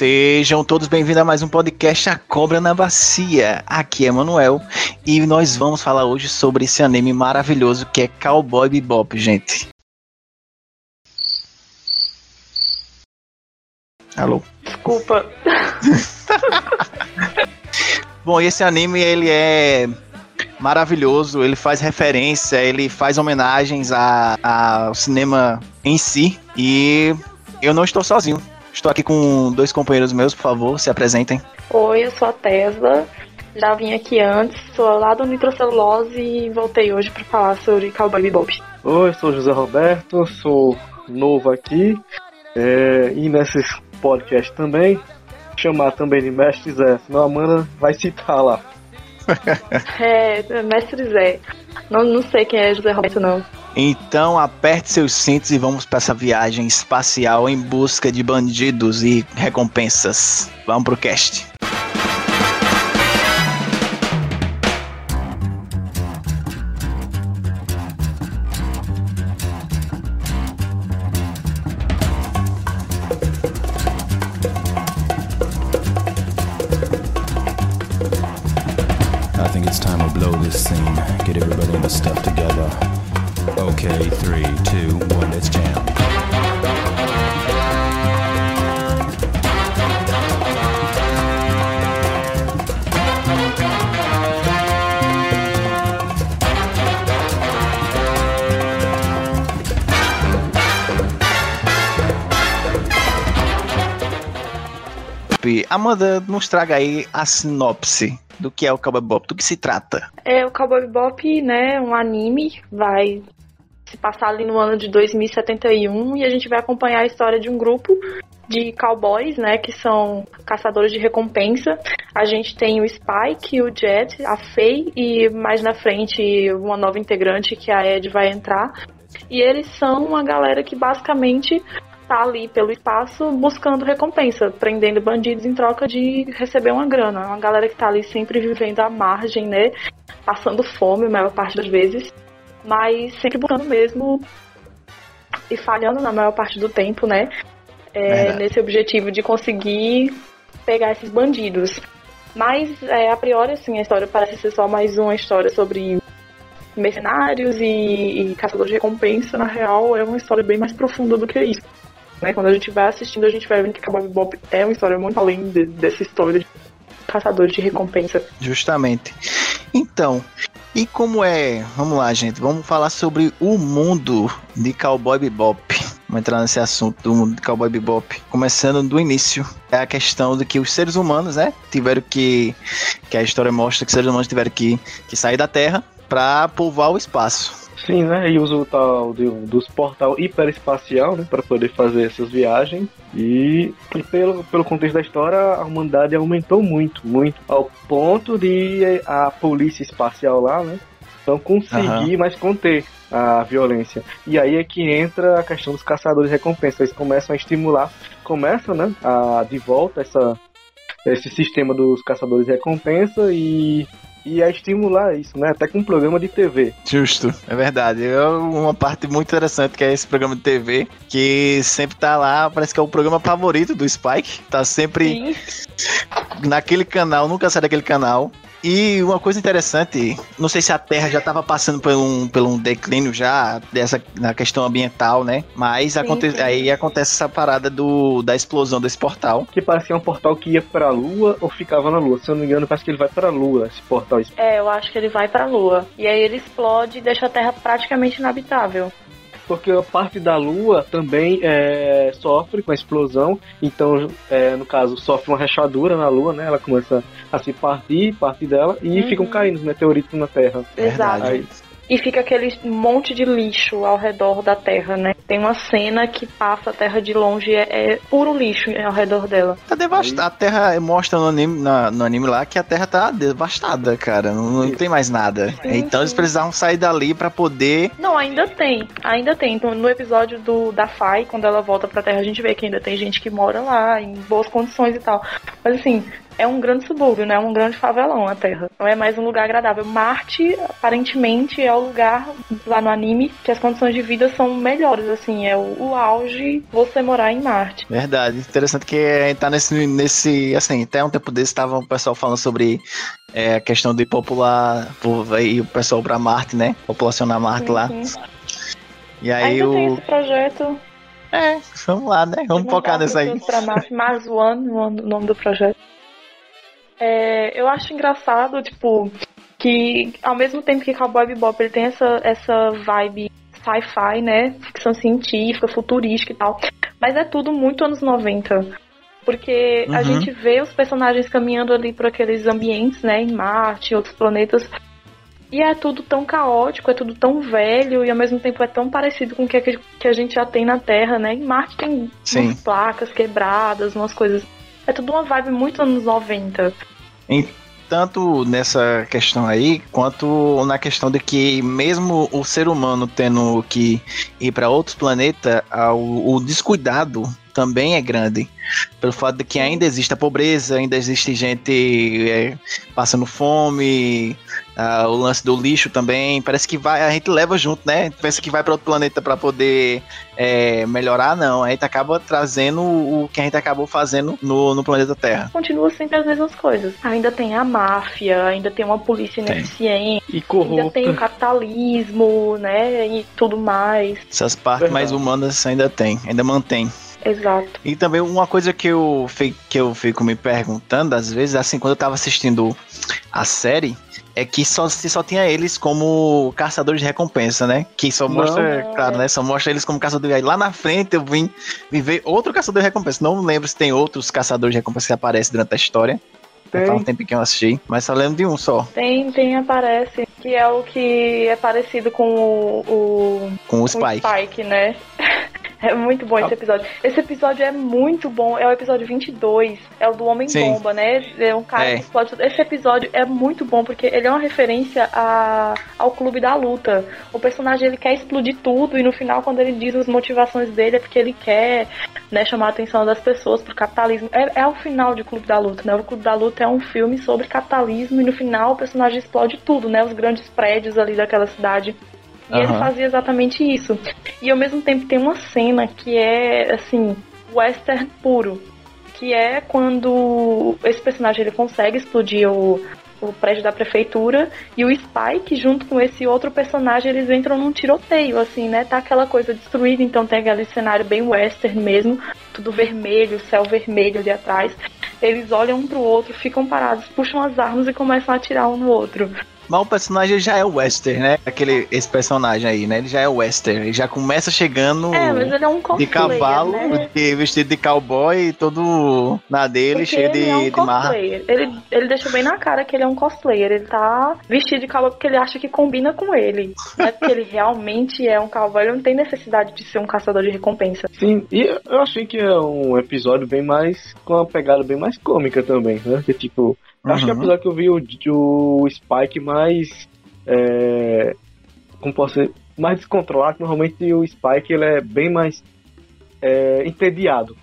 Sejam todos bem-vindos a mais um podcast A Cobra na Bacia. Aqui é Manuel e nós vamos falar hoje sobre esse anime maravilhoso que é Cowboy Bebop, gente. Alô? Desculpa. Bom, esse anime ele é maravilhoso, ele faz referência, ele faz homenagens a- ao cinema em si e eu não estou sozinho. Estou aqui com dois companheiros meus, por favor, se apresentem. Oi, eu sou a Tesla. Já vim aqui antes, sou lá do Nitrocelulose e voltei hoje para falar sobre Cowboy Bebop. Oi, sou José Roberto, sou novo aqui é, e nesse podcast também. Chamar também de Mestre Zé, senão a Amanda vai citar lá. É, Mestre Zé. Não, não sei quem é José Roberto, não. Então aperte seus cintos e vamos para essa viagem espacial em busca de bandidos e recompensas. Vamos pro cast. Amanda, nos traga aí a sinopse do que é o Cowboy Bebop, do que se trata. É, o Cowboy Bebop, né, um anime, vai se passar ali no ano de 2071 e a gente vai acompanhar a história de um grupo de cowboys, né, que são caçadores de recompensa. A gente tem o Spike, o Jet, a Faye e mais na frente uma nova integrante que a Ed vai entrar. E eles são uma galera que basicamente tá ali pelo espaço buscando recompensa, prendendo bandidos em troca de receber uma grana. Uma galera que tá ali sempre vivendo à margem, né? Passando fome a maior parte das vezes, mas sempre buscando mesmo e falhando na maior parte do tempo, né? É, nesse objetivo de conseguir pegar esses bandidos. Mas, é, a priori, assim, a história parece ser só mais uma história sobre mercenários e, e caçadores de recompensa. Na real, é uma história bem mais profunda do que isso. Né? Quando a gente vai assistindo, a gente vai vendo que Cowboy Bebop é uma história muito além de- dessa história de caçadores de recompensa. Justamente. Então, e como é? Vamos lá, gente. Vamos falar sobre o mundo de Cowboy Bebop. Vamos entrar nesse assunto do mundo de Cowboy Bebop. Começando do início. É a questão de que os seres humanos, né? Tiveram que. Que a história mostra que os seres humanos tiveram que, que sair da Terra para povoar o espaço. Sim, né? E usa o tal de- dos portal hiperespacial, né? Para poder fazer essas viagens. E, e pelo, pelo contexto da história, a humanidade aumentou muito, muito. Ao ponto de a polícia espacial lá, né? Não conseguir mais conter a violência. E aí é que entra a questão dos caçadores de recompensa. Eles começam a estimular, começam, né? A, de volta essa, esse sistema dos caçadores de recompensa e, e a estimular isso, né? Até com um programa de TV. Justo, é verdade. É uma parte muito interessante que é esse programa de TV, que sempre tá lá, parece que é o programa favorito do Spike. Tá sempre naquele canal, nunca sai daquele canal. E uma coisa interessante, não sei se a Terra já estava passando por um, por um declínio já dessa na questão ambiental, né? Mas Sim, aconte, sim. aí acontece essa parada do, da explosão desse portal. Que parecia um portal que ia pra Lua ou ficava na Lua. Se eu não me engano, parece que ele vai pra Lua, esse portal. É, eu acho que ele vai pra Lua. E aí ele explode e deixa a Terra praticamente inabitável. Porque a parte da Lua também é, sofre com a explosão. Então, é, no caso, sofre uma rachadura na Lua, né? Ela começa a se partir, parte dela, e Uhum. ficam caindo os meteoritos na Terra. Exato. Verdade. Aí, E fica aquele monte de lixo ao redor da Terra, né? Tem uma cena que passa a Terra de longe é, é puro lixo ao redor dela. Tá devastada. A Terra mostra no anime, na- no anime lá que a Terra tá devastada, cara. Não, não tem mais nada. Sim, então eles sim. precisavam sair dali pra poder. Não, ainda tem. Ainda tem. Então, no episódio do da Fai, quando ela volta pra Terra, a gente vê que ainda tem gente que mora lá, em boas condições e tal. Mas assim, é um grande subúrbio, né? Um grande favelão a Terra. Não é mais um lugar agradável. Marte, aparentemente, é o lugar lá no anime que as condições de vida são melhores, assim, é o, o auge você morar em Marte. Verdade. Interessante que a gente tá nesse, nesse assim, até um tempo desse estava o pessoal falando sobre é, a questão de popular e o pessoal para Marte, né? Populacionar Marte lá. E aí Ainda tem o esse projeto. é, vamos lá, né? Vamos focar nisso aí. Pra Marte, Mars One, o nome do projeto. É, eu acho engraçado, tipo, que ao mesmo tempo que Cowboy Bebop ele tem essa, essa vibe sci-fi, né? Ficção científica, futurística e tal. Mas é tudo muito anos 90. Porque a Uhum. gente vê os personagens caminhando ali por aqueles ambientes, né? Em Marte, outros planetas. E é tudo tão caótico, é tudo tão velho e ao mesmo tempo é tão parecido com o que, a- que a gente já tem na Terra, né? Em Marte tem Sim. umas placas quebradas, umas coisas. É tudo uma vibe muito anos 90. Tanto nessa questão aí, quanto na questão de que mesmo o ser humano tendo que ir para outros planetas, o, o descuidado também é grande. Pelo fato de que ainda existe a pobreza, ainda existe gente é, passando fome, ah, o lance do lixo também. Parece que vai, a gente leva junto, né? A gente pensa que vai para outro planeta para poder é, melhorar, não. A gente acaba trazendo o que a gente acabou fazendo no, no planeta Terra. Continua sempre as mesmas coisas. Ainda tem a máfia, ainda tem uma polícia Tem. ineficiente, E ainda corrupta. tem o capitalismo, né? E tudo mais. Essas partes Verdade. mais humanas ainda tem, ainda mantém. Exato. E também uma coisa que eu, que eu fico me perguntando, às vezes, assim, quando eu tava assistindo a série, é que só, se só tinha eles como caçadores de recompensa, né? Que só Não. mostra, claro, né? Só mostra eles como caçadores. Aí lá na frente eu vim, vim ver outro caçador de recompensa. Não lembro se tem outros caçadores de recompensa que aparecem durante a história. Faz um Tem. tempo que eu assisti, mas só lembro de um só, Tem, tem, aparece, que é o que é parecido com o, o, com o com o. Spike, né? É muito bom esse episódio. Esse episódio é muito bom. É o episódio 22. É o do Homem-Bomba, né? É um cara É. que explode tudo. Esse episódio é muito bom porque ele é uma referência a, ao Clube da Luta. O personagem ele quer explodir tudo e no final, quando ele diz as motivações dele, é porque ele quer né, chamar a atenção das pessoas pro capitalismo. É, é o final de Clube da Luta, né? O Clube da Luta é um filme sobre capitalismo e no final o personagem explode tudo, né? Os grandes prédios ali daquela cidade. E ele Aham. fazia exatamente isso. E ao mesmo tempo tem uma cena que é, assim, western puro. Que é quando esse personagem ele consegue explodir o, o prédio da prefeitura e o Spike, junto com esse outro personagem, eles entram num tiroteio, assim, né? Tá aquela coisa destruída, então tem aquele cenário bem western mesmo, tudo vermelho, céu vermelho ali atrás. Eles olham um pro outro, ficam parados, puxam as armas e começam a atirar um no outro. Mas o personagem já é o Wester, né? Aquele, esse personagem aí, né? Ele já é o Wester. Ele já começa chegando É, mas ele é um de cavalo, né? de- vestido de cowboy, todo na dele, Porque cheio de, é um de marra. Ele, ele deixa bem na cara que ele é um cosplayer. Ele tá vestido de cowboy porque ele acha que combina com ele. Não é porque ele realmente é um cowboy. Ele não tem necessidade de ser um caçador de recompensa. Sim, e eu achei que é um episódio bem mais. com uma pegada bem mais cômica também, né? Que tipo. Eu Acho que Uhum. apesar que eu vi o, o Spike mais. É, como posso dizer? Mais descontrolado, que normalmente o Spike ele é bem mais é, entediado.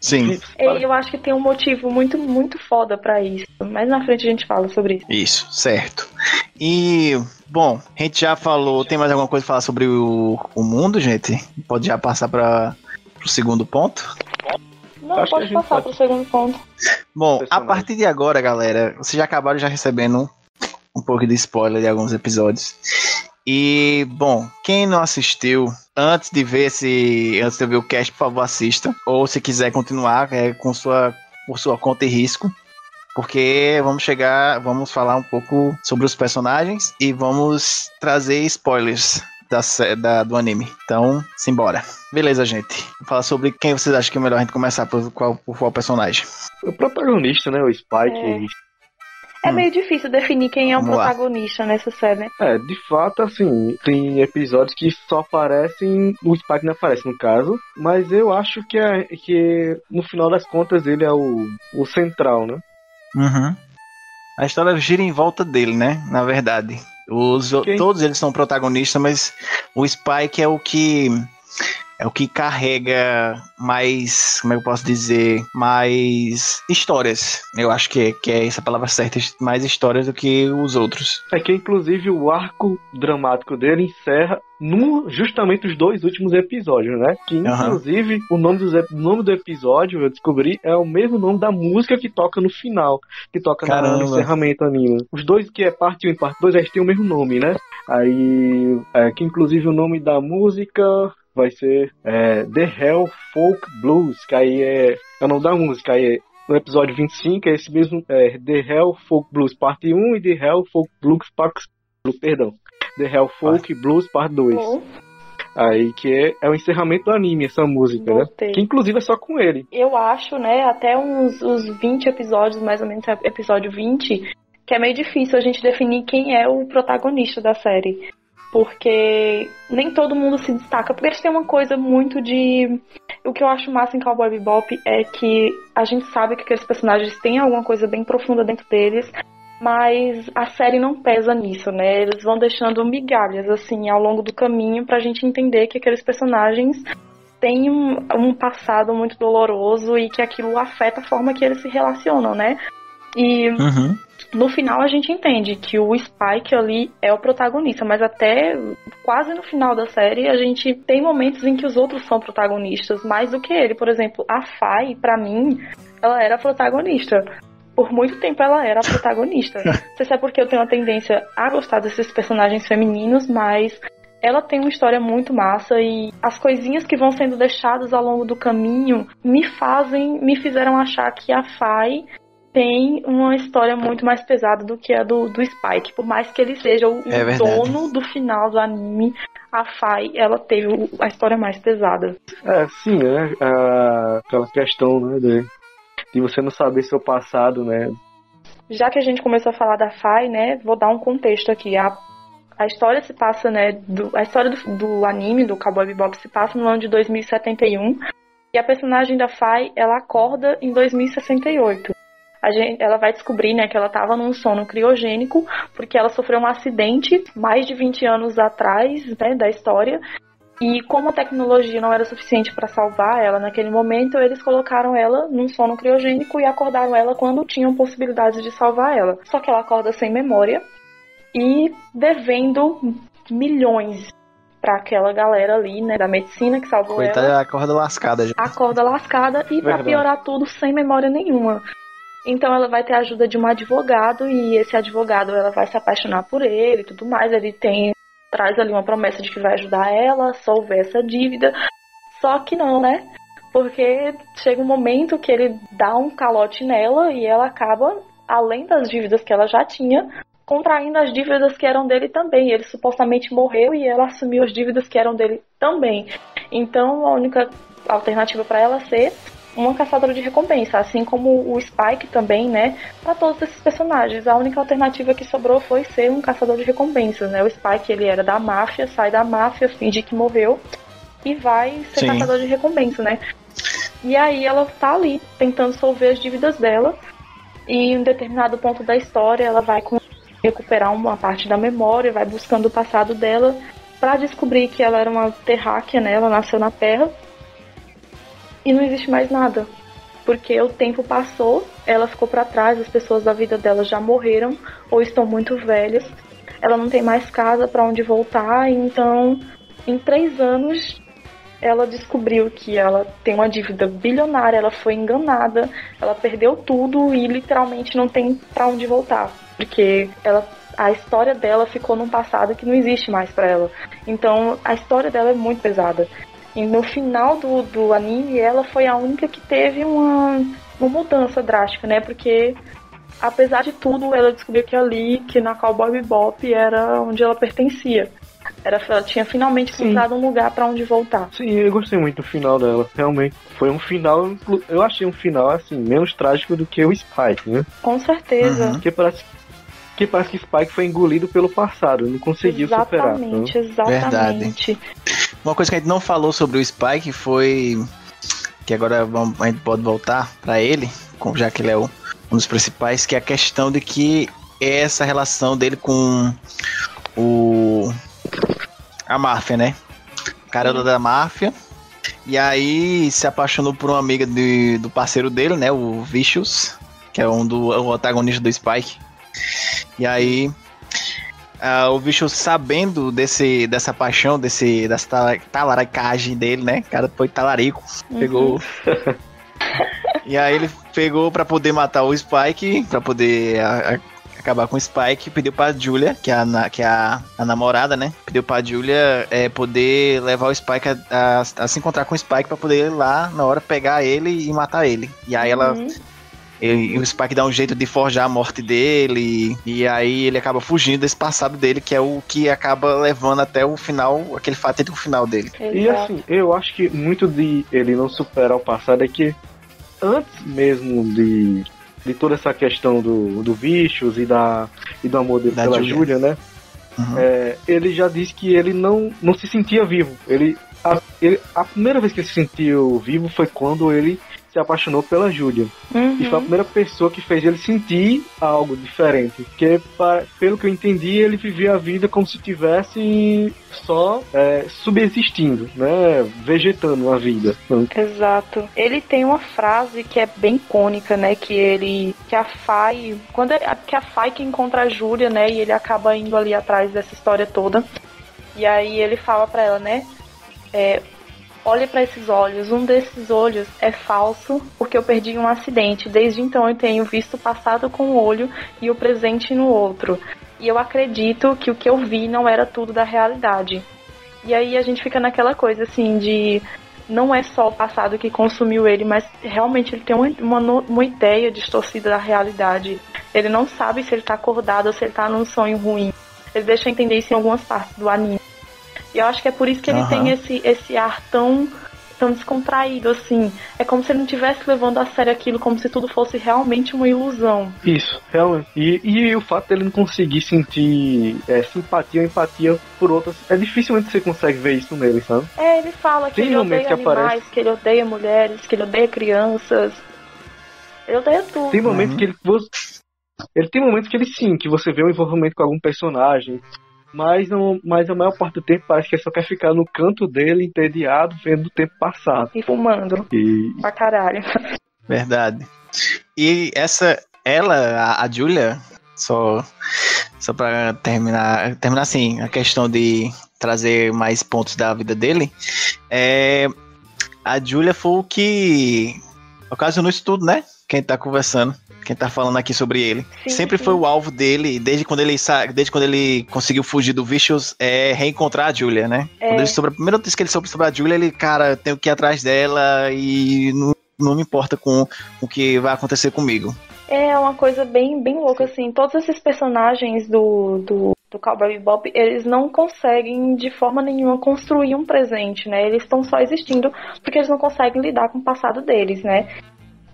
Sim, E eu acho que tem um motivo muito, muito foda pra isso. Mais na frente a gente fala sobre isso. isso, certo. E, bom, a gente já falou. Tem mais alguma coisa pra falar sobre o, o mundo, gente? Pode já passar para o segundo ponto? Não, Acho que a pode passar pode. pro segundo ponto. Bom, a partir de agora, galera, vocês já acabaram já recebendo um pouco de spoiler de alguns episódios. E, bom, quem não assistiu, antes de ver esse. Antes de ver o cast, por favor, assista. Ou se quiser continuar, é com sua, por sua conta e risco. Porque vamos chegar, vamos falar um pouco sobre os personagens e vamos trazer spoilers da, da- do anime. Então, simbora. Beleza, gente. Vou falar sobre quem vocês acham que é melhor a gente começar por qual, por qual personagem. O protagonista, né? O Spike. É Hum. meio difícil definir quem é o Vamos lá. protagonista nessa série. É, de fato, assim, tem episódios que só aparecem, o Spike não aparece no caso, mas eu acho que, é, que no final das contas ele é o, o central, né? Uhum. A história gira em volta dele, né? Na verdade. Os, Quem? Todos eles são protagonistas, mas o Spike é o que é o que carrega mais, como é eu posso dizer, mais histórias. Eu acho que é, que é essa palavra certa, mais histórias do que os outros. É que inclusive o arco dramático dele encerra no, justamente os dois últimos episódios, né? Que inclusive uhum. o nome, do, nome do episódio, eu descobri, é o mesmo nome da música que toca no final, que toca Caramba. no encerramento anime. Os dois que é parte 1 e parte 2, eles têm o mesmo nome, né? Aí, é, que inclusive o nome da música vai ser é, The Hell Folk Blues, que aí é, é o nome da música, aí é, no episódio 25 é esse mesmo, é, The Hell Folk Blues parte 1 e The Hell Folk Blues parte, perdão, The Hell Folk Blues parte 2. Oh. Aí que é, é o encerramento do anime, essa música, né? Que inclusive é só com ele. Eu acho, né, até uns, uns 20 episódios, mais ou menos episódio 20, que é meio difícil a gente definir quem é o protagonista da série porque nem todo mundo se destaca, porque eles têm uma coisa muito de. O que eu acho massa em Cowboy Bebop é que a gente sabe que aqueles personagens têm alguma coisa bem profunda dentro deles, mas a série não pesa nisso, né? Eles vão deixando migalhas, assim, ao longo do caminho pra gente entender que aqueles personagens têm um, um passado muito doloroso e que aquilo afeta a forma que eles se relacionam, né? E. Uhum no final a gente entende que o Spike ali é o protagonista, mas até quase no final da série a gente tem momentos em que os outros são protagonistas mais do que ele. Por exemplo, a Fai, para mim, ela era a protagonista. Por muito tempo ela era a protagonista. Não sei se é porque eu tenho a tendência a gostar desses personagens femininos, mas ela tem uma história muito massa e as coisinhas que vão sendo deixadas ao longo do caminho me fazem, me fizeram achar que a Fai tem uma história muito mais pesada do que a do, do Spike. Por mais que ele seja o, é dono do final do anime, a Fai, ela teve a história mais pesada. É, sim, né? aquela questão, né, de, de você não saber seu passado, né? Já que a gente começou a falar da Fai, né, vou dar um contexto aqui. A, a história se passa, né, do, a história do, do anime, do Cowboy Bebop, se passa no ano de 2071. E a personagem da Fai, ela acorda em 2068 gente, ela vai descobrir né, que ela estava num sono criogênico porque ela sofreu um acidente mais de 20 anos atrás né, da história. E como a tecnologia não era suficiente para salvar ela naquele momento, eles colocaram ela num sono criogênico e acordaram ela quando tinham possibilidade de salvar ela. Só que ela acorda sem memória e devendo milhões para aquela galera ali, né, da medicina que salvou Coitada, ela. acorda lascada já. Acorda lascada e para piorar tudo sem memória nenhuma. Então ela vai ter a ajuda de um advogado e esse advogado ela vai se apaixonar por ele e tudo mais. Ele tem traz ali uma promessa de que vai ajudar ela a solver essa dívida. Só que não, né? Porque chega um momento que ele dá um calote nela e ela acaba, além das dívidas que ela já tinha, contraindo as dívidas que eram dele também. Ele supostamente morreu e ela assumiu as dívidas que eram dele também. Então a única alternativa para ela ser uma caçadora de recompensa, assim como o Spike também, né? Para todos esses personagens, a única alternativa que sobrou foi ser um caçador de recompensas, né? O Spike ele era da máfia, sai da máfia, finge que morreu e vai ser Sim. caçador de recompensa, né? E aí ela tá ali tentando solver as dívidas dela e em um determinado ponto da história ela vai recuperar uma parte da memória, vai buscando o passado dela para descobrir que ela era uma terráquea, né? Ela nasceu na Terra e não existe mais nada. Porque o tempo passou, ela ficou para trás, as pessoas da vida dela já morreram ou estão muito velhas. Ela não tem mais casa para onde voltar, então em três anos ela descobriu que ela tem uma dívida bilionária, ela foi enganada, ela perdeu tudo e literalmente não tem para onde voltar, porque ela a história dela ficou num passado que não existe mais para ela. Então a história dela é muito pesada. E no final do, do anime, ela foi a única que teve uma, uma mudança drástica, né? Porque, apesar de tudo, ela descobriu que ali, que na Cowboy Bebop, era onde ela pertencia. Era, ela tinha finalmente encontrado um lugar para onde voltar. Sim, eu gostei muito do final dela. Realmente foi um final, eu achei um final assim menos trágico do que o Spike, né? Com certeza. Uhum. Porque parece que parece que Spike foi engolido pelo passado, não conseguiu exatamente, superar. Exatamente, Verdade. Uma coisa que a gente não falou sobre o Spike foi que agora a gente pode voltar para ele, já que ele é um dos principais, que é a questão de que é essa relação dele com o a máfia, né? cara da máfia. E aí se apaixonou por uma amiga de, do parceiro dele, né? O Vicious, que é um do o antagonista do Spike. E aí Uh, o Vicious sabendo desse, dessa paixão, desse, dessa tala- talaricagem dele, né? O cara foi talarico. Pegou. e aí ele pegou pra poder matar o Spike, pra poder a- a- acabar com o Spike, pediu pra Julia, que é a, na- que é a, a namorada, né? Pediu pra Julia é, poder levar o Spike a, a- se encontrar com o Spike pra poder ir lá na hora pegar ele e matar ele. E aí ela Uhum. E, e o Spike dá um jeito de forjar a morte dele. E aí ele acaba fugindo desse passado dele, que é o que acaba levando até o final, aquele fatídico final dele. E assim, eu acho que muito de ele não superar o passado é que antes mesmo de, de toda essa questão do, do Vicious e, da, e do amor dele Da pela Julia. Júlia, né? Uhum. É, ele já disse que ele não, não se sentia vivo. Ele a, ele- a primeira vez que ele se sentiu vivo foi quando ele se apaixonou pela Júlia. E foi a Uhum. primeira pessoa que fez ele sentir algo diferente. Porque, pelo que eu entendi, ele vivia a vida como se tivesse só é, subsistindo, né? Vegetando a vida. Exato. Ele tem uma frase que é bem icônica, né? Que ele. Que a Fai. Quando é, que a Fai que encontra a Júlia, né? E ele acaba indo ali atrás dessa história toda. E aí ele fala pra ela, né? É, Olhe pra esses olhos. Um desses olhos é falso porque eu perdi um acidente. Desde então eu tenho visto o passado com um olho e o presente no outro. E eu acredito que o que eu vi não era tudo da realidade. E aí a gente fica naquela coisa assim de não é só o passado que consumiu ele, mas realmente ele tem uma, uma, ideia distorcida da realidade. Ele não sabe se ele tá acordado ou se ele tá num sonho ruim. Ele deixa entender isso em algumas partes do anime. E eu acho que é por isso que ele Aham. tem esse, esse ar tão, tão descontraído, assim. É como se ele não estivesse levando a sério aquilo, como se tudo fosse realmente uma ilusão. Isso, realmente. E, e o fato dele não conseguir sentir é, simpatia ou empatia por outras, é dificilmente você consegue ver isso nele, sabe? É, ele fala que Tem ele odeia que aparece- animais, que ele odeia mulheres, que ele odeia crianças. Ele odeia tudo. Tem momentos Uhum. que ele. você- Ele tem momentos que ele sim, que você vê um envolvimento com algum personagem. Mas, não, mas a maior parte do tempo parece que ele só quer ficar no canto dele, entediado, vendo o tempo passado. E fumando E pra caralho. Verdade. E essa, ela, a, a Julia, só, só pra terminar, terminar assim, a questão de trazer mais pontos da vida dele, é, a Julia foi o que ocasionou isso tudo, né? Quem tá conversando, quem tá falando aqui sobre ele. Sim, Sempre sim. foi o alvo dele, desde quando ele sa- desde quando ele conseguiu fugir do Vicious, é reencontrar a Julia, né? É. Quando ele soube, a primeira notícia que ele soube sobre a Julia, ele, cara, tenho que ir atrás dela e não, não me importa com o que vai acontecer comigo. É uma coisa bem, bem louca, assim. Todos esses personagens do, do, do Cowboy Bebop, eles não conseguem de forma nenhuma construir um presente, né? Eles estão só existindo porque eles não conseguem lidar com o passado deles, né?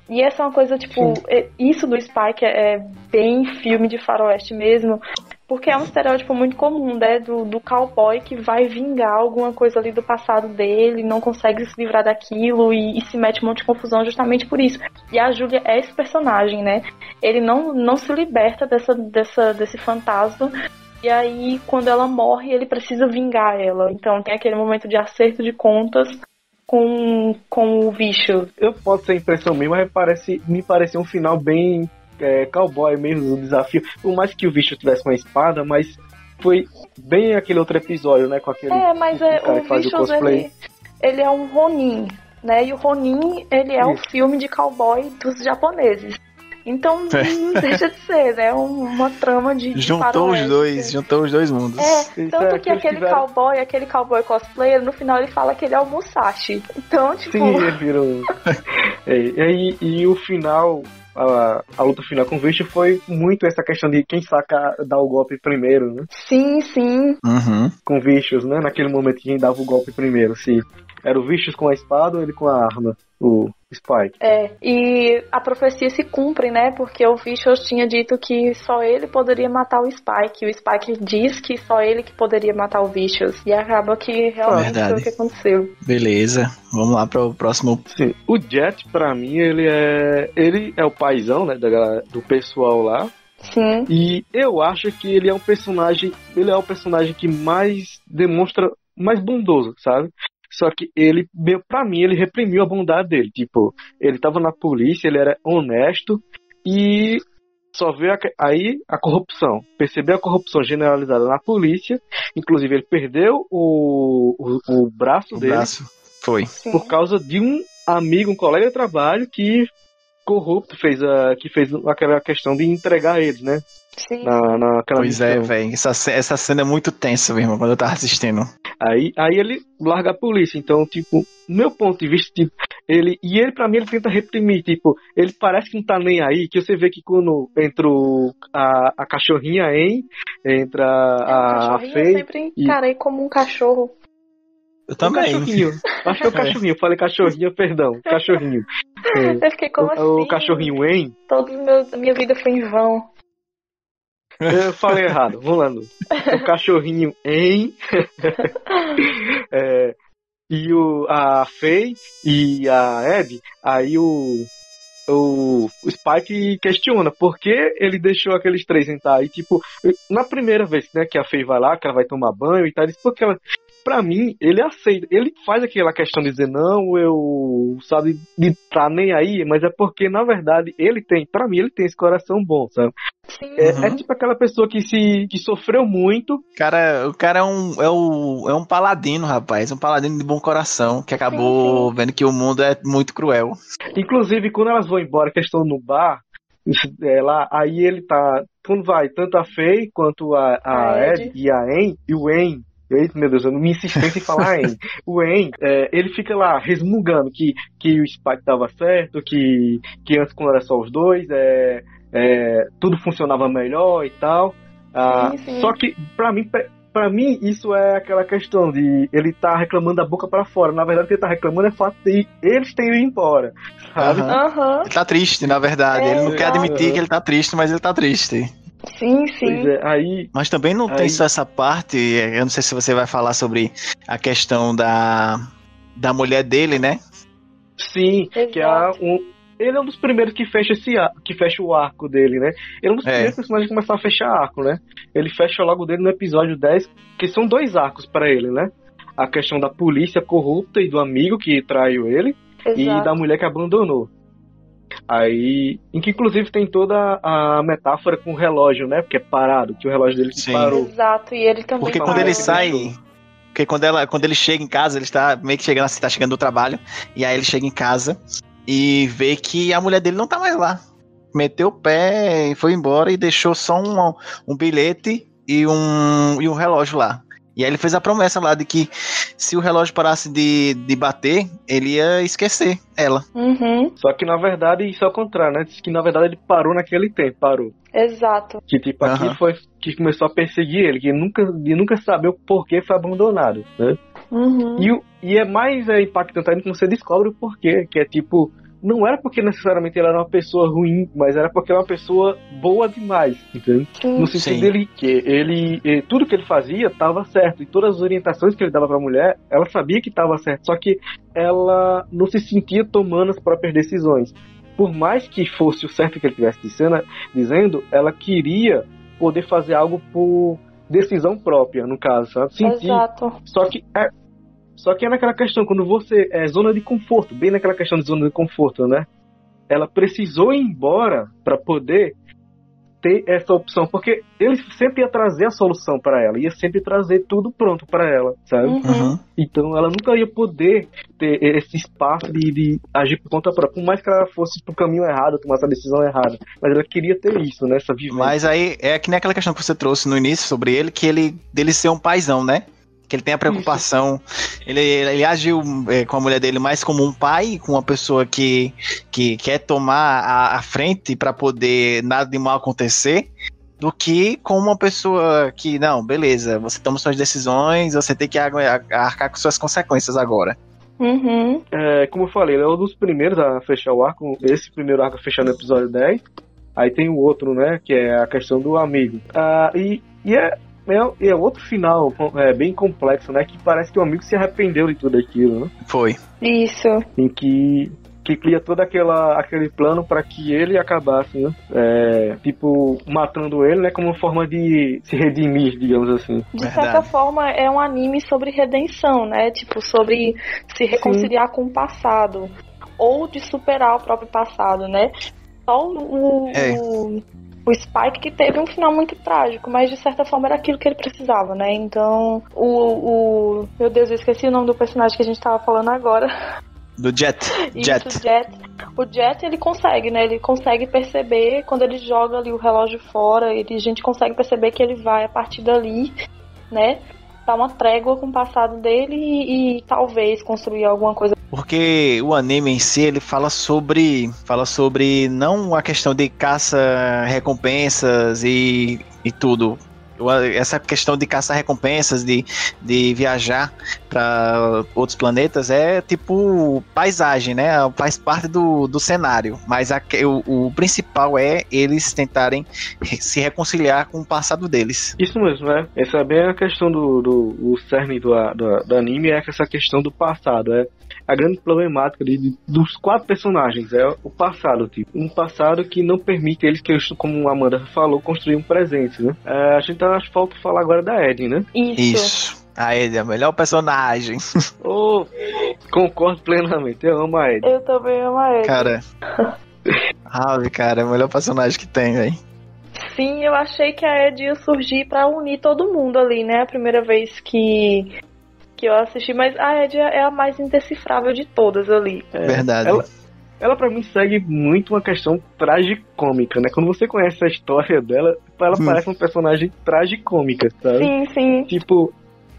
E essa é uma coisa, tipo, isso do Spike é é bem filme de faroeste mesmo, porque é um estereótipo muito comum, né? Do, do cowboy que vai vingar alguma coisa ali do passado dele, não consegue se livrar daquilo e, e se mete um monte de confusão justamente por isso. E a Julia é esse personagem, né? Ele não, não se liberta dessa, dessa, desse fantasma. E aí, quando ela morre, ele precisa vingar ela. Então tem aquele momento de acerto de contas com, com o bicho. eu posso ser impressão minha, mas parece, me pareceu um final bem é, cowboy mesmo do desafio. Por mais que o bicho tivesse uma espada, mas foi bem aquele outro episódio, né? Com aquele É, mas é, cara o que faz o cosplay. ele, ele é um Ronin, né? E o Ronin, ele é um Isso. filme de cowboy dos japoneses. Então É. não deixa de ser, né? Um- Uma trama de, de Juntou os dois, juntou os dois mundos. É, Isso tanto é, que aquele tiveram- cowboy, aquele cowboy cosplayer, no final ele fala que ele é o Musashi. Então, tipo, Sim, ele virou. É, e, aí, e o final, a, a luta final com o Vish foi muito essa questão de quem saca dar o golpe primeiro, né? sim, sim. Uhum. Com o Vicious, né? Naquele momento quem dava o golpe primeiro, se era o Vicious com a espada ou ele com a arma, o Spike. É, e a profecia se cumpre, né? Porque o Vicious tinha dito que só ele poderia matar o Spike. E o Spike diz que só ele que poderia matar o Vicious. E acaba que realmente Verdade. foi o que aconteceu. Beleza. Vamos lá para o próximo. Sim, o Jet, pra mim, ele é. Ele é o paizão, né? Da, galera- do pessoal lá. Sim. E eu acho que ele é um personagem. Ele é o personagem que mais demonstra mais bondoso, sabe? Só que ele, meu, pra mim, ele reprimiu a bondade dele. Tipo, ele tava na polícia, ele era honesto e só veio a, aí a corrupção. Percebeu a corrupção generalizada na polícia. Inclusive, ele perdeu o, o, o braço O dele braço. Foi. Por causa de um amigo, um colega de trabalho que corrupto fez a que fez aquela questão de entregar eles, né? Sim. Na, naquela Pois é, missão. velho. Essa, essa cena é muito tensa, meu irmão, quando eu tava assistindo. Aí, aí ele larga a polícia. Então, tipo, meu ponto de vista, tipo, ele e ele pra mim ele tenta reprimir, tipo, ele parece que não tá nem aí, que você vê que quando entra o- a, a cachorrinha em, entra É, o a, a cachorrinho eu sempre encarei como um cachorro. Eu também. cachorrinho. Acho que é o cachorrinho, eu falei cachorrinho, perdão, cachorrinho. Eu fiquei como O, assim? o cachorrinho em, Toda a minha vida foi em vão. Eu falei errado, vamos lá. Lu. O cachorrinho em. É, e o, a Faye e a Ed, aí o, o, o Spike questiona por que ele deixou aqueles três entrar. E tipo, na primeira vez né, que a Faye vai lá, que ela vai tomar banho e tal, ele diz, porque ela. Pra mim, ele aceita. Ele faz aquela questão de dizer, não, eu. Sabe, de tá nem aí, mas é porque, na verdade, ele tem. Pra mim, ele tem esse coração bom, sabe? Sim. É, Uhum. é tipo aquela pessoa que se que sofreu muito. Cara, o cara é um, é, o, é um paladino, rapaz. Um paladino de bom coração que acabou vendo que o mundo é muito cruel. Inclusive, quando elas vão embora, que estão no bar, é, lá, aí ele tá. Quando vai, tanto a Faye quanto a, a A Ed. Ed. e a En e o En. Eita, meu Deus, eu não me insistência em falar En. O En, é, ele fica lá resmungando que, que o Spike tava certo, que, que antes, quando era só os dois, é, é, tudo funcionava melhor e tal. Ah, Sim, sim. Só que, pra mim, pra mim, isso é aquela questão de ele tá reclamando da boca pra fora. Na verdade, o que ele tá reclamando é o fato de eles terem ido embora, sabe? Ele tá triste, na verdade. É, ele não quer exato. admitir que ele tá triste, mas ele tá triste. Sim, sim. Pois é, aí Mas também não tem Aí- só essa parte. Eu não sei se você vai falar sobre a questão da, da mulher dele, né? sim, que é Exato. um, ele é um dos primeiros que fecha esse ar- que fecha o arco dele, né? Ele é um dos É. primeiros personagens a começar a fechar arco, né? Ele fecha logo dele no episódio 10, que são dois arcos pra ele, né? A questão da polícia corrupta e do amigo que traiu ele. e Exato. da mulher que abandonou. Aí, em que inclusive tem toda a metáfora com o relógio, né? Porque é parado, que o relógio dele Sim. parou. Exato, e ele também Porque parou, quando ele sai. Porque quando, ela, quando ele chega em casa, ele está meio que chegando assim, tá chegando do trabalho. E aí ele chega em casa e vê que a mulher dele não tá mais lá. Meteu o pé e foi embora e deixou só um, um bilhete e um, e um relógio lá. E aí ele fez a promessa lá de que se o relógio parasse de, de bater, ele ia esquecer ela. Uhum, Só que na verdade isso é o contrário, né? Diz que na verdade ele parou naquele tempo, parou. exato. Que tipo, aquilo foi que começou a perseguir ele, que nunca, de nunca saber o porquê foi abandonado, né? Uhum. E, o- e é mais é, impactante ainda quando você descobre o porquê, que é tipo, não era porque necessariamente ele era uma pessoa ruim, mas era porque era uma pessoa boa demais, entende? Sim. No sentido Sim. dele que ele, tudo que ele fazia estava certo e todas as orientações que ele dava para a mulher, ela sabia que estava certo, só que ela não se sentia tomando as próprias decisões. Por mais que fosse o certo que ele estivesse dizendo, dizendo, ela queria poder fazer algo por decisão própria, no caso, sabe? Sentir Exato. só que é, só que é naquela questão, quando você é zona de conforto, bem naquela questão de zona de conforto, né? Ela precisou ir embora para poder ter essa opção, porque ele sempre ia trazer a solução para ela, ia sempre trazer tudo pronto para ela, sabe? Uhum. Então ela nunca ia poder ter esse espaço de, de agir por conta própria, por mais que ela fosse pro caminho errado, tomasse a decisão errada, mas ela queria ter isso, né? Essa vivência. Mas aí é que nem aquela questão que você trouxe no início sobre ele, que ele dele ser um paizão, né? Que ele tem a preocupação. Ele, ele agiu é, com a mulher dele mais como um pai, com uma pessoa que, que quer tomar a, a frente para poder nada de mal acontecer, do que com uma pessoa que, não, beleza, você toma suas decisões, você tem que ar- arcar com suas consequências agora. Uhum. É, como eu falei, ele é um dos primeiros a fechar o arco. Esse primeiro arco a fechar no episódio 10. Aí tem o outro, né? Que é a questão do amigo. Ah, e, e é, é, é outro final é, bem complexo, né? Que parece que o amigo se arrependeu de tudo aquilo, né? Foi. Isso. Em que que cria todo aquela, aquele plano para que ele acabasse, né? É, tipo, matando ele, né? Como uma forma de se redimir, digamos assim. De Verdade. certa forma, é um anime sobre redenção, né? Tipo, sobre se reconciliar com o passado. Ou de superar o próprio passado, né? Só o, É. o, o Spike que teve um final muito trágico, mas de certa forma era aquilo que ele precisava, né? Então, o. o meu Deus, eu esqueci o nome do personagem que a gente tava falando agora. Do Jet. Jet. Isso, Jet. O Jet, ele consegue, né? Ele consegue perceber quando ele joga ali o relógio fora, ele, a gente consegue perceber que ele vai a partir dali, né? Dar uma trégua com o passado dele e, e talvez construir alguma coisa. Porque o anime em si, ele fala sobre. Fala sobre não a questão de caça recompensas e, e tudo. Essa questão de caçar recompensas, de, de viajar para outros planetas, é tipo paisagem, né? Faz parte do, do cenário. Mas a- o, o principal é eles tentarem se reconciliar com o passado deles. Isso mesmo, né? Essa é bem a questão do, do o cerne do, do, do anime, é essa questão do passado, é a grande problemática de, de- dos quatro personagens, é o passado, tipo. Um passado que não permite eles, que como a Amanda falou, construir um presente, né? É, a gente tá falta falar agora da Eden, né? Isso. Isso. A Ed é o melhor personagem. Oh, concordo plenamente, eu amo a Eden. Eu também amo a ele. Cara. Ave, cara, é o melhor personagem que tem, velho. Sim, eu achei que a Ed ia surgir pra unir todo mundo ali, né? A primeira vez que, que eu assisti, mas a Ed é a mais indecifrável de todas ali. É, Verdade. Ela, ela pra mim segue muito uma questão tragicômica, né? Quando você conhece a história dela, ela Hum. parece um personagem tragicômica, sabe? Sim, sim. Tipo,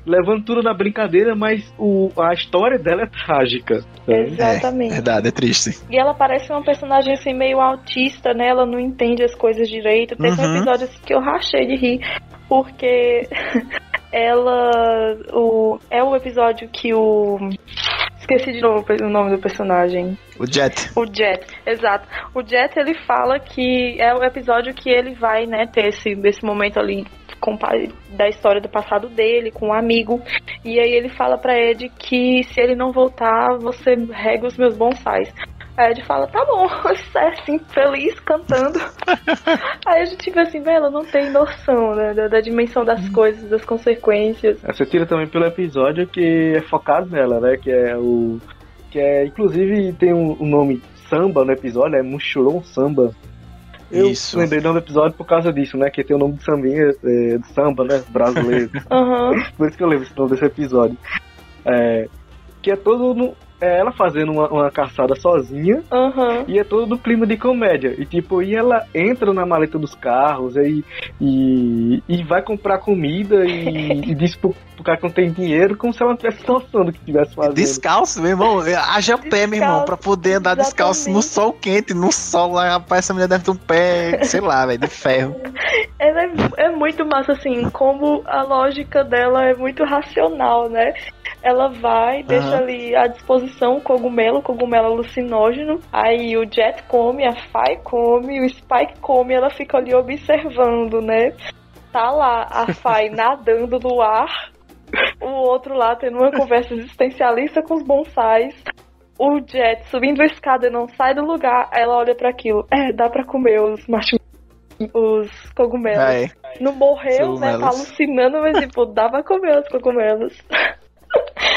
levando tudo na brincadeira, mas o, a história dela é trágica. sabe? Exatamente. É, verdade, é triste. E ela parece uma personagem assim meio autista, né? Ela não entende as coisas direito. Teve um Uhum. episódio assim, que eu rachei de rir, porque ela. O, é o episódio que o. Esqueci de novo o nome do personagem. O Jet. O Jet, exato. O Jet ele fala que é o episódio que ele vai, né, ter esse, esse momento ali da história do passado dele, com um amigo. E aí ele fala pra Ed que se ele não voltar, você rega os meus bonsais. Aí a Ed fala, tá bom, é assim, feliz, cantando. aí a gente vê assim, velho, ela não tem noção, né, da, da dimensão das coisas, das consequências. Você tira também pelo episódio que é focado nela, né? Que é o. Que é. Inclusive tem um, um nome samba no episódio, é Muxurão Samba. Eu Isso. lembrei do nome do episódio por causa disso, né? Que tem o nome de sambinha, é, de samba, né? Brasileiro. Aham, Por isso que eu lembro esse nome desse episódio. É, que é todo no, é ela fazendo uma, uma caçada sozinha aham. e é todo no clima de comédia. E tipo, e ela entra na maleta dos carros e, e, e vai comprar comida e, e diz pro, pro cara que não tem dinheiro como se ela não tivesse noção do que estivesse fazendo. Descalço, meu irmão. Haja pé, meu irmão, pra poder andar descalço no exatamente. sol quente, no sol lá, rapaz, essa mulher deve ter um pé, sei lá, velho, de ferro. Ela é, é muito massa, assim, como a lógica dela é muito racional, né? Ela vai, deixa ali à disposição o cogumelo, o cogumelo alucinógeno. Aí o Jet come, a Fai come, o Spike come, ela fica ali observando, né? Tá lá a Fai nadando no ar, o outro lá tendo uma conversa existencialista com os bonsais. O Jet subindo a escada e não sai do lugar, ela olha para aquilo. É, dá pra comer os marshmallows os cogumelos. Véi, Não morreu, né? Cogumelos. Tá alucinando, mas tipo, dá pra comer os cogumelos.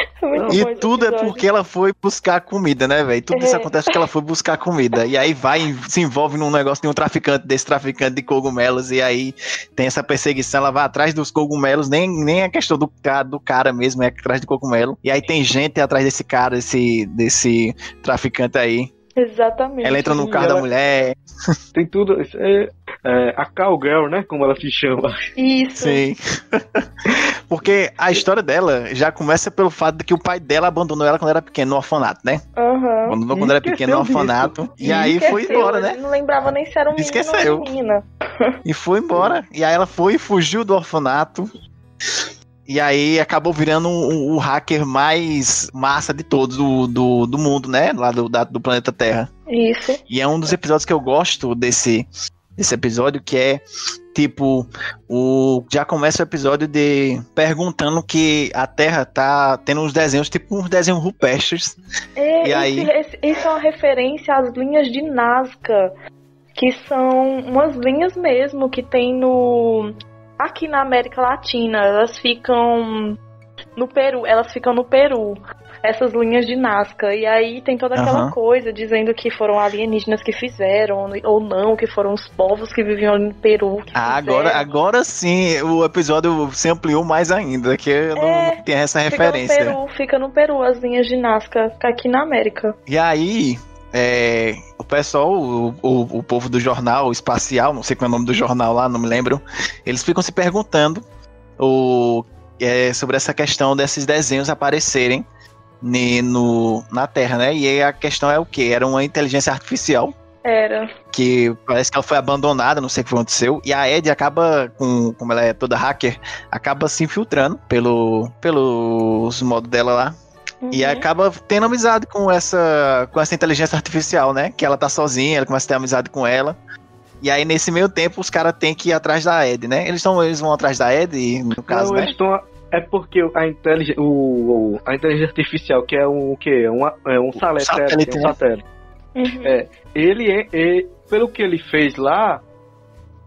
E tudo é porque ela foi buscar comida, né, velho? Tudo isso É. acontece porque ela foi buscar comida. E aí vai, se envolve num negócio de um traficante, desse traficante de cogumelos, e aí tem essa perseguição, ela vai atrás dos cogumelos, nem, nem a questão do, do cara mesmo, é atrás do cogumelo. E aí tem gente atrás desse cara, desse, desse traficante aí. Exatamente. Ela entra no carro da ela- mulher. Tem tudo. É, é, a Cowgirl, né? Como ela se chama. Isso. Sim. Porque a história dela já começa pelo fato de que o pai dela abandonou ela quando era pequeno no orfanato, né? Aham. Abandonou E quando era pequeno no disso. orfanato. E, E aí foi embora, né? Não lembrava nem se era um menino Esqueceu. menina. E foi embora. E aí ela foi e fugiu do orfanato. E aí acabou virando o, o hacker mais massa de todos do, do, do mundo, né? Lá do, da- do planeta Terra. Isso. E é um dos episódios que eu gosto desse desse episódio, que é tipo, o já começa o episódio de perguntando que a Terra tá tendo uns desenhos, tipo uns desenhos rupestres. É, E aí? esse- isso é uma referência às linhas de Nazca, que são umas linhas mesmo que tem no aqui na América Latina. Elas ficam no Peru, elas ficam no Peru. Essas linhas de Nazca. E aí tem toda aquela Aham. coisa dizendo que foram alienígenas que fizeram, ou não, que foram os povos que viviam ali no Peru. Ah, agora, agora sim o episódio se ampliou mais ainda, que eu não, É, não tinha essa Fica referência. no Peru, fica no Peru as linhas de Nazca aqui na América. E aí, é, o pessoal, o, o, o povo do jornal espacial, não sei qual é o nome do jornal lá, não me lembro, eles ficam se perguntando o, é, sobre essa questão desses desenhos aparecerem no, na Terra, né? E aí a questão é o que? Era uma inteligência artificial Era. que parece que ela foi abandonada, não sei o que aconteceu, e a Ed acaba, com, como ela é toda hacker, acaba se infiltrando pelo, pelos modos dela lá, e Uhum. acaba tendo amizade com essa, com essa inteligência artificial, né? Que ela tá sozinha, ela começa a ter amizade com ela. E aí, nesse meio tempo, os caras têm que ir atrás da Ed, né? Eles, tão, eles vão atrás da Ed, no caso, não, né? eles estão. É porque a inteligência, o, o- a inteligência artificial, que é um o quê? Um, é um satélite, satélite, um né? satélite. Uhum. É, ele é, é- pelo que ele fez lá,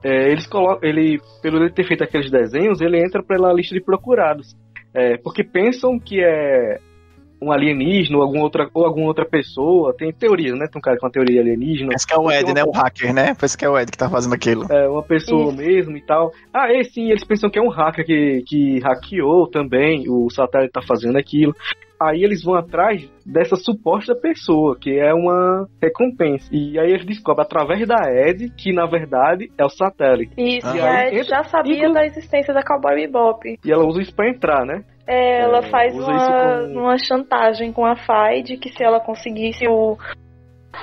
é, eles colocam, ele, pelo ele ter feito aqueles desenhos, ele entra pela lista de procurados, É, porque pensam que é um alienígena ou alguma outra ou alguma outra pessoa. Tem teorias, né? Tem um cara com uma teoria alienígena. Esse que é o Ed, né? O hacker, né? Parece que é o Ed que tá fazendo aquilo. É, uma pessoa Isso. mesmo e tal. Ah, é sim, eles pensam que é um hacker que, que hackeou também, o satélite tá fazendo aquilo. Aí eles vão atrás dessa suposta pessoa, que é uma recompensa. E aí eles descobrem através da Ed que na verdade é o satélite. Isso, e a Ed Entra- já sabia da existência da Cowboy Bebop. E ela usa isso pra entrar, né? É, ela É, faz uma, como- uma chantagem com a Faide que se ela conseguisse o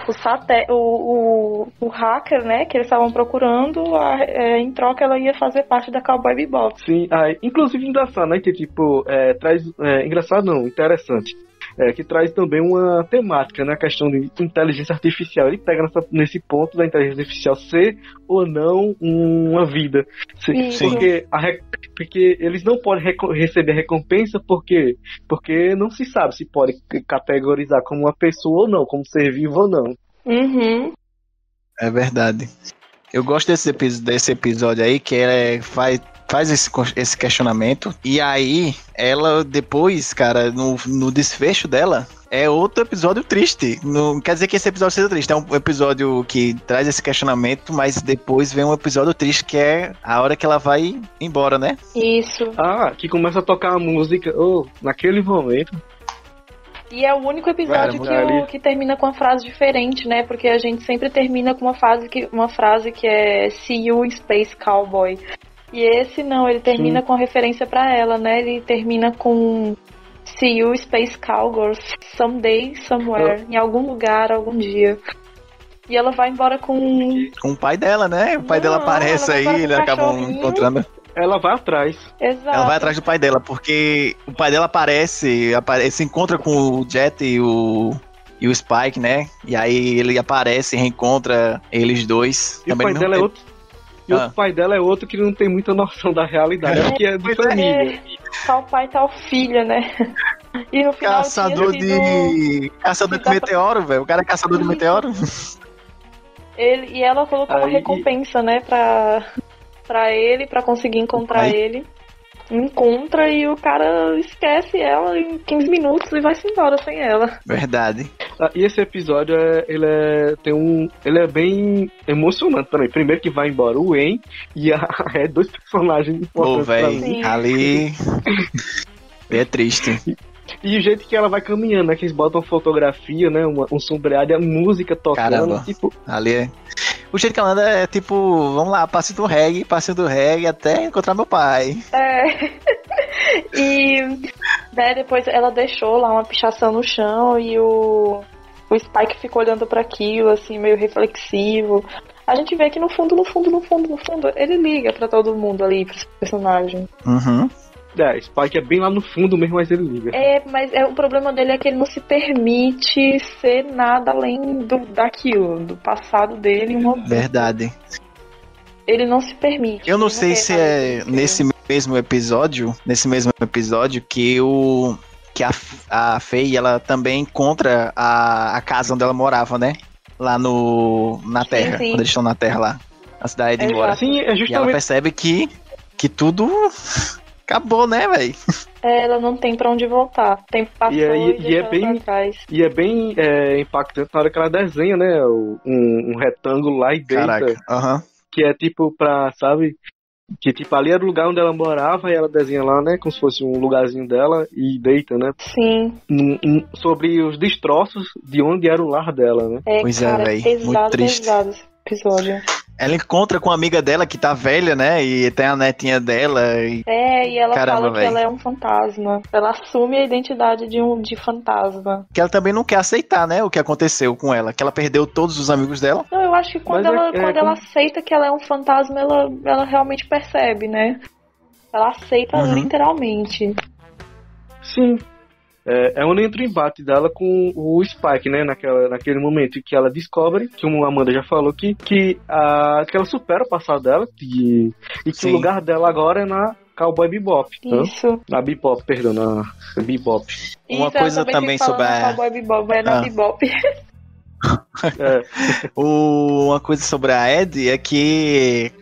o, saté, o, o, o hacker, né, que eles estavam procurando, a- é, em troca ela ia fazer parte da Cowboy Bebop. Sim, aí, inclusive engraçado, né? Que tipo, é, traz. é, engraçado não, interessante. É, que traz também uma temática, né? A questão de inteligência artificial. Ele pega nessa- nesse ponto da inteligência artificial ser ou não uma vida. Se- porque, a porque eles não podem reco- receber recompensa porque, porque não se sabe se pode categorizar como uma pessoa ou não, como ser vivo ou não. Uhum. É verdade. Eu gosto desse, desse episódio aí, que é, faz, faz esse, esse questionamento. E aí, ela depois, cara, no, no desfecho dela, é outro episódio triste. Não quer dizer que esse episódio seja triste. É um episódio que traz esse questionamento, mas depois vem um episódio triste, que é a hora que ela vai embora, né? Isso. Ah, que começa a tocar a música. Oh, naquele momento. E é o único episódio que, o- que termina com uma frase diferente, né? Porque a gente sempre termina com uma frase que, uma frase que é See you Space Cowboy. E esse não, ele termina Sim. com referência pra ela, né? Ele termina com See you Space Cowgirls someday, somewhere, em algum lugar, algum dia. E ela vai embora com Com o pai dela, né? O pai Não, dela aparece aí, eles o acabam encontrando. Ela vai atrás. Exato. Ela vai atrás do pai dela, porque o pai dela aparece, aparece se encontra com o Jet e o, e o Spike, né? E aí ele aparece e reencontra eles dois. E o também pai no dela é outro. E Ah. o pai dela é outro que não tem muita noção da realidade, é porque é de Pois é. família. Tal pai, tal filha, né? E no final Caçador de. Caçador de pra- meteoro, velho. O cara é caçador de meteoro. Ele, e ela colocou uma Aí- recompensa, né, pra, pra ele, pra conseguir encontrar Aí. ele. Encontra e o cara esquece ela em 15 minutos e vai-se embora sem ela. Verdade. Ah, E esse episódio é, ele é tem um, ele é bem emocionante também. Primeiro que vai embora o Wayne e a é dois personagens Pô, importantes pra velho. Ali. É triste. E o jeito que ela vai caminhando, né? Que eles botam fotografia, né? Uma, um sombreado e a música tocando. Caramba. Tipo, Ali é. O jeito que ela anda é tipo, vamos lá, passe do reggae, passe do reggae até encontrar meu pai. É. e né, depois ela deixou lá uma pichação no chão e o, o Spike ficou olhando pra aquilo, assim, meio reflexivo. A gente vê que no fundo, no fundo, no fundo, no fundo, ele liga pra todo mundo ali, pros personagens. Uhum. É, Spike é bem lá no fundo mesmo, mas ele liga. É, mas é, o problema dele é que ele não se permite ser nada além do, daquilo, do passado dele. Uma... Verdade. ele não se permite. Eu não sei se é nesse mesmo episódio, nesse mesmo episódio que o que a, a Faye, ela também encontra a, a casa onde ela morava, né? Lá no na Terra, sim. quando eles estão na Terra lá, a cidade de embora. Exato. Assim, é E ela justamente. percebe que que tudo acabou, né, velho? É, ela não tem pra onde voltar. O tempo passou E e, aí- e deixou é bem- pra trás. E é bem é, impactante na hora que ela desenha, né? o- Um, um retângulo lá e deita. Caraca. Aham. Que é tipo pra, sabe? Que tipo ali era o lugar onde ela morava e ela desenha lá, né? Como se fosse um lugarzinho dela e deita, né? Sim, sobre os destroços de onde era o lar dela, né? é, Pois é, cara, véi, pesado, muito triste. pesado esse episódio. Ela encontra com uma amiga dela que tá velha, né? E tem a netinha dela. E... É, e ela Caramba, fala que véi. ela é um fantasma. Ela assume a identidade de um de fantasma. Que ela também não quer aceitar, né? O que aconteceu com ela. Que ela perdeu todos os amigos dela. Não, eu acho que quando, Mas é- ela, é quando como- ela aceita que ela é um fantasma, ela, ela realmente percebe, né? Ela aceita Uhum. literalmente. Sim. É, é onde entra o embate dela com o Spike, né? Naquela, naquele momento em que ela descobre, que como a Amanda já falou, que, que, a, que ela supera o passado dela que, e que Sim. o lugar dela agora é na Cowboy Bebop. né? Isso. Na Bebop, perdão, na Bebop. Uma Isso, eu coisa também falando sobre a- Cowboy Bebop, é na Ah. Bebop. É, O- uma coisa sobre a Ed é que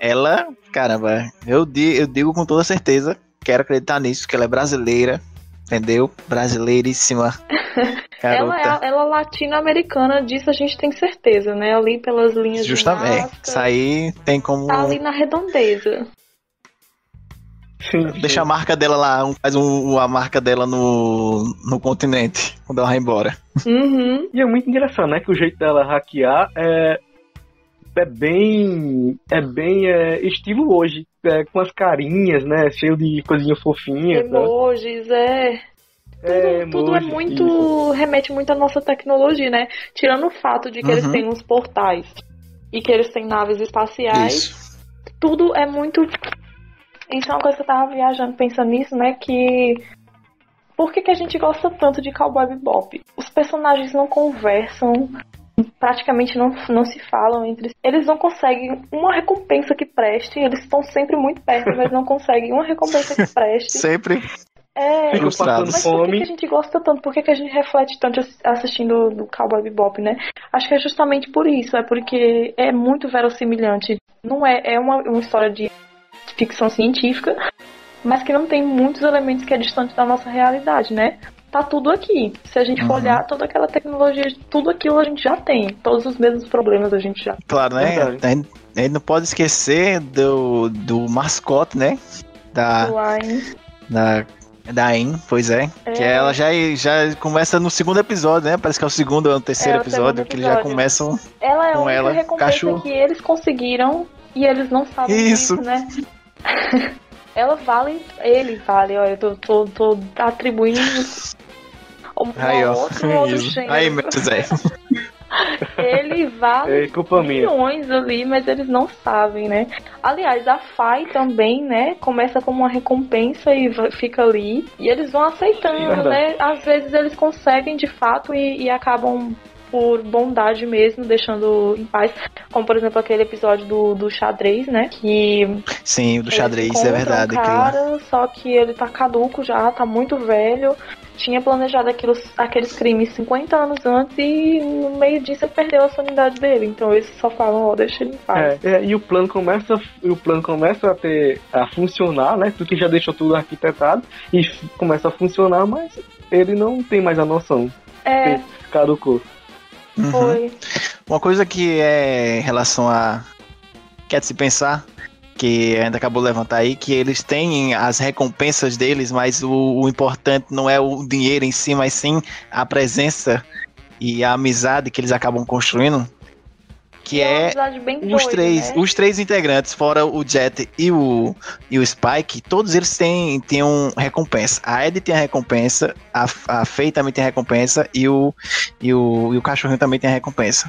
ela, caramba, eu, di- eu digo com toda certeza, quero acreditar nisso, que ela é brasileira, entendeu? Brasileiríssima. Ela é ela latino-americana, disso a gente tem certeza, né? Ali pelas linhas Justamente. de É, Nazca, isso aí tem como. tá ali na redondeza. sim, Deixa a marca dela lá, um- faz um, a marca dela no, no continente, quando ela vai embora. Uhum. E é muito engraçado, né? Que o jeito dela hackear é, é bem. É bem é, estilo hoje. É, com as carinhas, né? Cheio de coisinha fofinha. tá? Emojis, é. É, Tudo é emoji, muito. isso. remete muito à nossa tecnologia, né? Tirando o fato de que eles Uhum. têm uns portais e que eles têm naves espaciais, Isso. tudo é muito. Então, uma coisa que eu tava viajando pensando nisso, né? Que. Por que, que a gente gosta tanto de Cowboy Bebop? Os personagens não conversam, praticamente não, não se falam entre si. Eles não conseguem uma recompensa que preste, eles estão sempre muito perto, mas não conseguem uma recompensa que preste. Sempre É, passando mas por que, fome. que a gente gosta tanto? Por que, que a gente reflete tanto ass- assistindo do Cowboy Bebop, né? Acho que é justamente por isso, é porque é muito verossimilhante. Não é, é uma, uma história de ficção científica, mas que não tem muitos elementos que é distante da nossa realidade, né? Tá tudo aqui. Se a gente for Uhum. olhar toda aquela tecnologia, tudo aquilo a gente já tem. Todos os mesmos problemas a gente já. Claro, né? A gente, a gente não pode esquecer do, do mascote, né? Da, Line. da, da In, pois é. Que É. ela já, já começa no segundo episódio, né? Parece que é o segundo ou o terceiro É, o episódio, segundo que eles já episódio. começam. Ela é a Com única ela, recompensa cachorro. que eles conseguiram e eles não sabem Isso. disso, né? ela vale, ele vale, ó, eu tô, tô, tô atribuindo um, Aí, ó. outro, outro gênero. Aí, meu José. Ele vale É culpa minha. milhões ali, mas eles não sabem, né? Aliás, a FAI também, né? Começa como uma recompensa e fica ali. E eles vão aceitando, Verdade. né? Às vezes eles conseguem de fato e, e acabam por bondade mesmo, deixando em paz. Como, por exemplo, aquele episódio do, do xadrez, né? Que Sim, o do xadrez, é verdade. Um aquilo cara, só que ele tá caduco já, tá muito velho. Tinha planejado aqueles, aqueles crimes 50 anos antes e no meio disso ele perdeu a sanidade dele. Então eles só falam, ó, deixa ele em paz. É, é, e o plano começa, e o plano começa a ter a funcionar, né? Tu que já deixou tudo arquitetado e começa a funcionar, mas ele não tem mais a noção. É, Caducou. Uhum. foi. Uma coisa que é em relação a. Quer se pensar, que ainda acabou de levantar aí, que eles têm as recompensas deles, mas o, o importante não é o dinheiro em si, mas sim a presença e a amizade que eles acabam construindo. Que é bem os doida, três, né? os três integrantes, fora o Jet e o, e o Spike, todos eles têm, têm um recompensa. A Ed tem a recompensa, a, a Faye também tem a recompensa e o, e o, e o cachorrinho também tem a recompensa.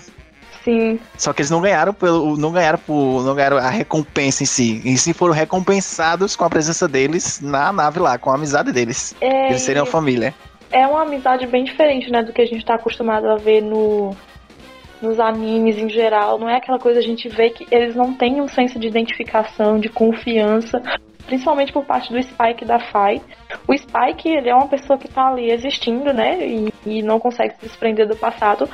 Sim. Só que eles não ganharam pelo, não ganharam por, não ganharam a recompensa em si. Em si foram recompensados com a presença deles na nave lá, com a amizade deles. É, Eles seriam e família. é uma amizade bem diferente, né, do que a gente tá acostumado a ver no nos animes em geral, não é aquela coisa a gente vê que eles não têm um senso de identificação, de confiança, principalmente por parte do Spike e da Fai. O Spike, ele é uma pessoa que tá ali existindo, né, e, e não consegue se desprender do passado.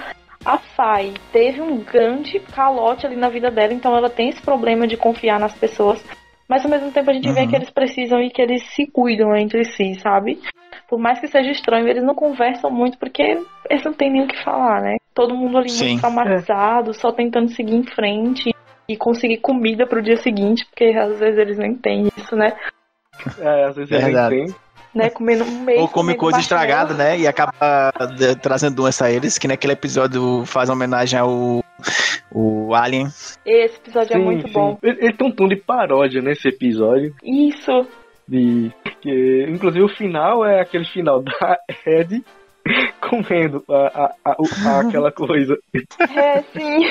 A Fai teve um grande calote ali na vida dela, então ela tem esse problema de confiar nas pessoas. Mas ao mesmo tempo a gente uhum. vê que eles precisam e que eles se cuidam entre si, sabe? Por mais que seja estranho, eles não conversam muito porque eles não têm nem o que falar, né? Todo mundo ali Sim. muito traumatizado, é. só tentando seguir em frente e conseguir comida pro dia seguinte, porque às vezes eles nem têm isso, né? É, às vezes eles nem têm né? Comendo um mês. Ou come coisa estragada, né? E acaba trazendo doença a eles, que naquele episódio faz homenagem ao o Alien. Esse episódio é sim, é muito sim. bom. Ele, ele tem um tom de paródia nesse episódio. Isso. De, que, inclusive o final é aquele final da Ed comendo a, a, a, aquela coisa. É, sim.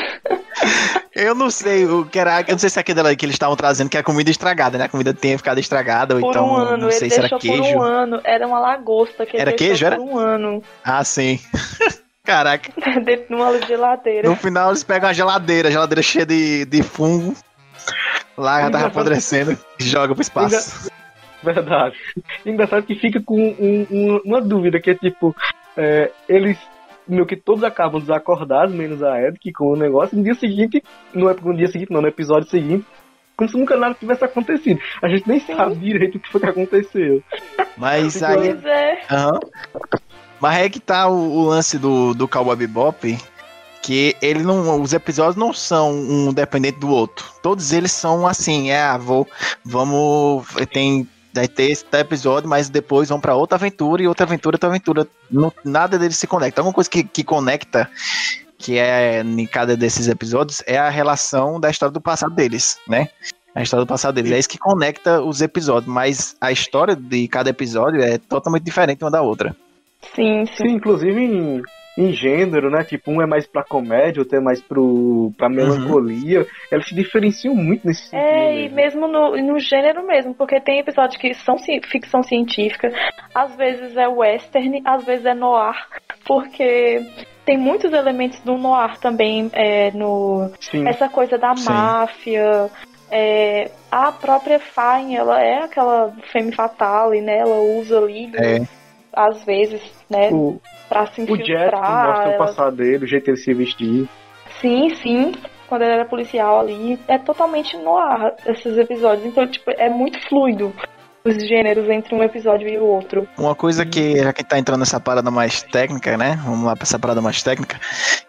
Eu não sei o que era. Eu não sei se é aquele que eles estavam trazendo, que é a comida estragada, né? A comida tinha ficado estragada, ou então. Um ano, não sei se era queijo. Por um ano, era uma lagosta que Era queijo, era? um ano. Ah, sim. Caraca. Dentro de uma geladeira. No final eles pegam a geladeira, a geladeira cheia de, de fungo. Lá já tava apodrecendo e joga pro espaço. Verdade. Engraçado que fica com um, um, uma dúvida, que é tipo, é, eles meio que todos acabam desacordados, menos a Ed, que com o negócio, no dia seguinte, não é no dia seguinte, não, no episódio seguinte, como se nunca nada tivesse acontecido. A gente nem Sim. sabe direito o que foi que aconteceu. Mas aí. Pois é. Uhum. Mas é que tá o, o, lance do, do Cowboy Bebop, que ele não, os episódios não são um dependente do outro. Todos eles são assim, é, ah, vou, vamos, tem Daí ter esse episódio, mas depois vão para outra aventura e outra aventura, outra aventura. Não, nada deles se conecta. Alguma coisa que, que conecta, que é em cada desses episódios, é a relação da história do passado deles, né? A história do passado deles. É isso que conecta os episódios, mas a história de cada episódio é totalmente diferente uma da outra. Sim, sim. sim inclusive em gênero, né? Tipo, um é mais pra comédia, outro é mais pro, pra melancolia. Uhum. Elas se diferenciam muito nesse sentido. É, e mesmo no, no gênero mesmo, porque tem episódios que são ficção científica, às vezes é western, às vezes é noir, porque tem muitos elementos do noir também é, no Sim. essa coisa da Sim. máfia. É, a própria Fine, ela é aquela femme fatale, né? Ela usa ali, é. às vezes, né? O, pra se infiltrar. O Jet mostra ela... o passado dele, o jeito que ele se vestir. Sim, sim. Quando ele era policial ali. É totalmente no ar esses episódios. Então, tipo, é muito fluido os gêneros entre um episódio e o outro. Uma coisa que, já que tá entrando nessa parada mais técnica, né? Vamos lá pra essa parada mais técnica,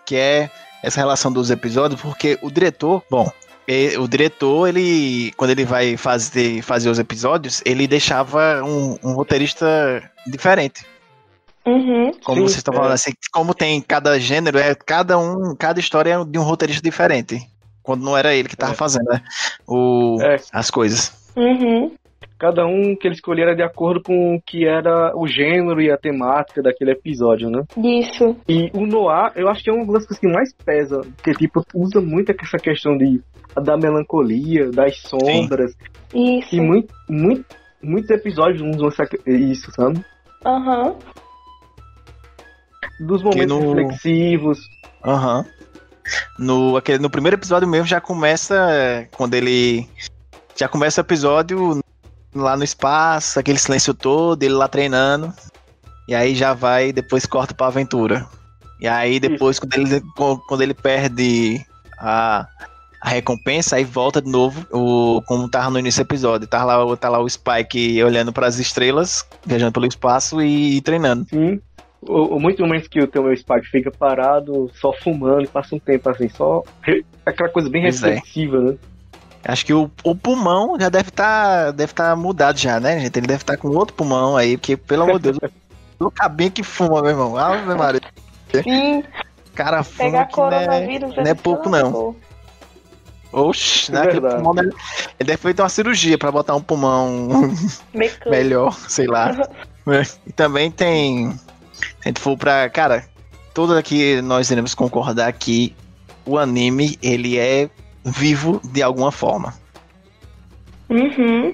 que é essa relação dos episódios, porque o diretor, bom, o diretor, ele, quando ele vai fazer, fazer os episódios, ele deixava um, um roteirista diferente. Uhum, como sim, vocês estão falando é. assim, como tem cada gênero, é cada um, cada história é de um roteirista diferente. Quando não era ele que estava é. fazendo né, o, é. as coisas. Uhum. Cada um que ele escolhia era de acordo com o que era o gênero e a temática daquele episódio, né? Isso. E o Noir, eu acho que é uma das coisas que mais pesa, porque tipo, usa muito essa questão de da melancolia, das sombras. Sim. Isso. E muito, muito, muitos episódios usam isso, sabe? Aham. Uhum dos momentos no... reflexivos. Aham. Uhum. No, aquele, no primeiro episódio mesmo já começa quando ele. Já começa o episódio lá no espaço, aquele silêncio todo, ele lá treinando. E aí já vai, depois corta pra aventura. E aí depois, quando ele, quando ele perde a, a recompensa, aí volta de novo, o, como tava no início do episódio. Tá lá, tá lá o Spike olhando para as estrelas, viajando pelo espaço e, e treinando. Sim o, muito momentos que o teu meu Spike fica parado, só fumando, passa um tempo assim, só aquela coisa bem pois é. reflexiva, é. né? Acho que o, o pulmão já deve estar tá, deve tá mudado já, né, gente? Ele deve estar tá com outro pulmão aí, porque, pelo amor de Deus, o cabinho que fuma, meu irmão. Ave Maria. Sim. Cara, fuma Pegar que não é, não é pouco, não. Oxi, né? Pulmão deve, ele deve feito uma cirurgia pra botar um pulmão melhor, sei lá. e também tem a gente for pra. Cara, todos aqui nós iremos concordar que o anime, ele é vivo de alguma forma. Uhum.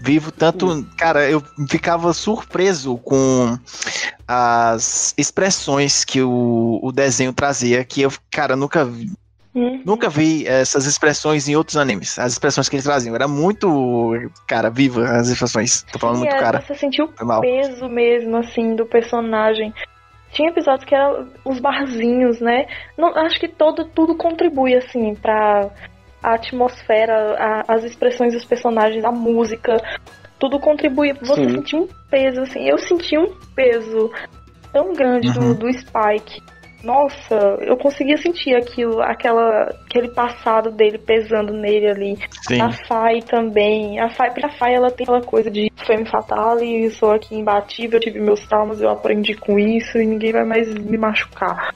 Vivo tanto. Cara, eu ficava surpreso com as expressões que o, o desenho trazia, que eu, cara, nunca vi. Hum. Nunca vi essas expressões em outros animes. As expressões que eles traziam. Era muito, cara, viva as expressões. Tô falando Sim, muito, é, cara. Você sentiu o peso mesmo, assim, do personagem. Tinha episódios que eram os barzinhos, né? Não, acho que todo, tudo contribui, assim, pra a atmosfera, a- as expressões dos personagens, a música. Tudo contribui. Você Sim. sentiu um peso, assim. Eu senti um peso tão grande Uhum. do, do Spike. Nossa, eu conseguia sentir aquilo, aquela, aquele passado dele pesando nele ali. Sim. A Fai também. A Fai, a Fai ela tem aquela coisa de femme fatale, sou aqui imbatível, tive meus traumas, eu aprendi com isso e ninguém vai mais me machucar.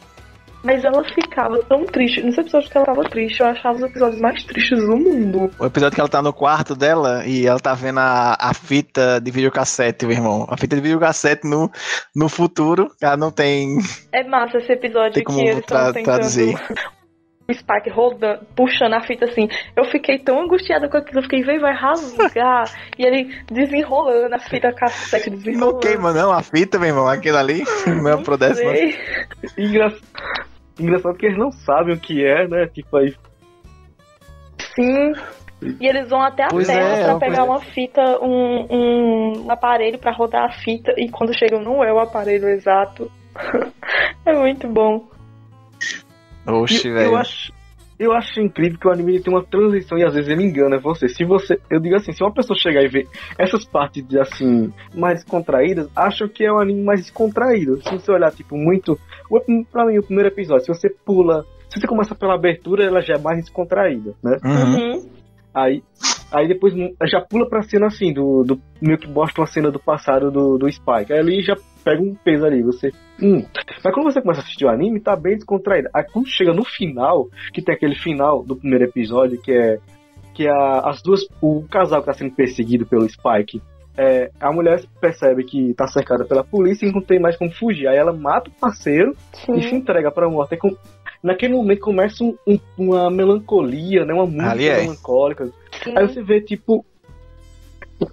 Mas ela ficava tão triste. Nos episódios que ela tava triste, eu achava os episódios mais tristes do mundo. O episódio que ela tá no quarto dela e ela tá vendo a, a fita de videocassete, meu irmão. A fita de videocassete no, no futuro, ela não tem. É massa esse episódio Tem como que eles tra- estão tentando. traduzir. O Spike rodando, puxando a fita assim. Eu fiquei tão angustiada com aquilo, eu fiquei, vem, vai rasgar. e ele desenrolando a fita cassete, Não desenrolando. queima, não, a fita, meu irmão. Aquilo ali não é pro décimo. Sei. Engra... Engraçado que eles não sabem o que é, né? Tipo, aí Sim. E eles vão até a Pois terra é, pra uma pegar coisa- uma fita, um, um aparelho pra rodar a fita. E quando chegam, não é o aparelho exato. é muito bom. Oxe, E eu, velho. acho, eu acho incrível que o anime tem uma transição e às vezes ele engana você. Se você, eu digo assim, se uma pessoa chegar e ver essas partes de, assim mais contraídas, acham que é um anime mais descontraído. Se você olhar tipo muito, o, pra mim o primeiro episódio, se você pula, se você começa pela abertura, ela já é mais descontraída, né? Uhum. Aí, aí depois já pula pra cena assim, do, do meio que mostra uma cena do passado do, do Spike. Aí ali já pega um peso ali, você. Hum. Mas quando você começa a assistir o anime, tá bem descontraído. Aí quando chega no final, que tem aquele final do primeiro episódio, que é. Que a, as duas. O casal que tá sendo perseguido pelo Spike. É, a mulher percebe que tá cercada pela polícia e não tem mais como fugir. Aí ela mata o parceiro e se Sim. entrega pra morte. Com- naquele momento começa um- um- uma melancolia, né? Uma música Ali é. melancólica. Sim. Aí você vê, tipo,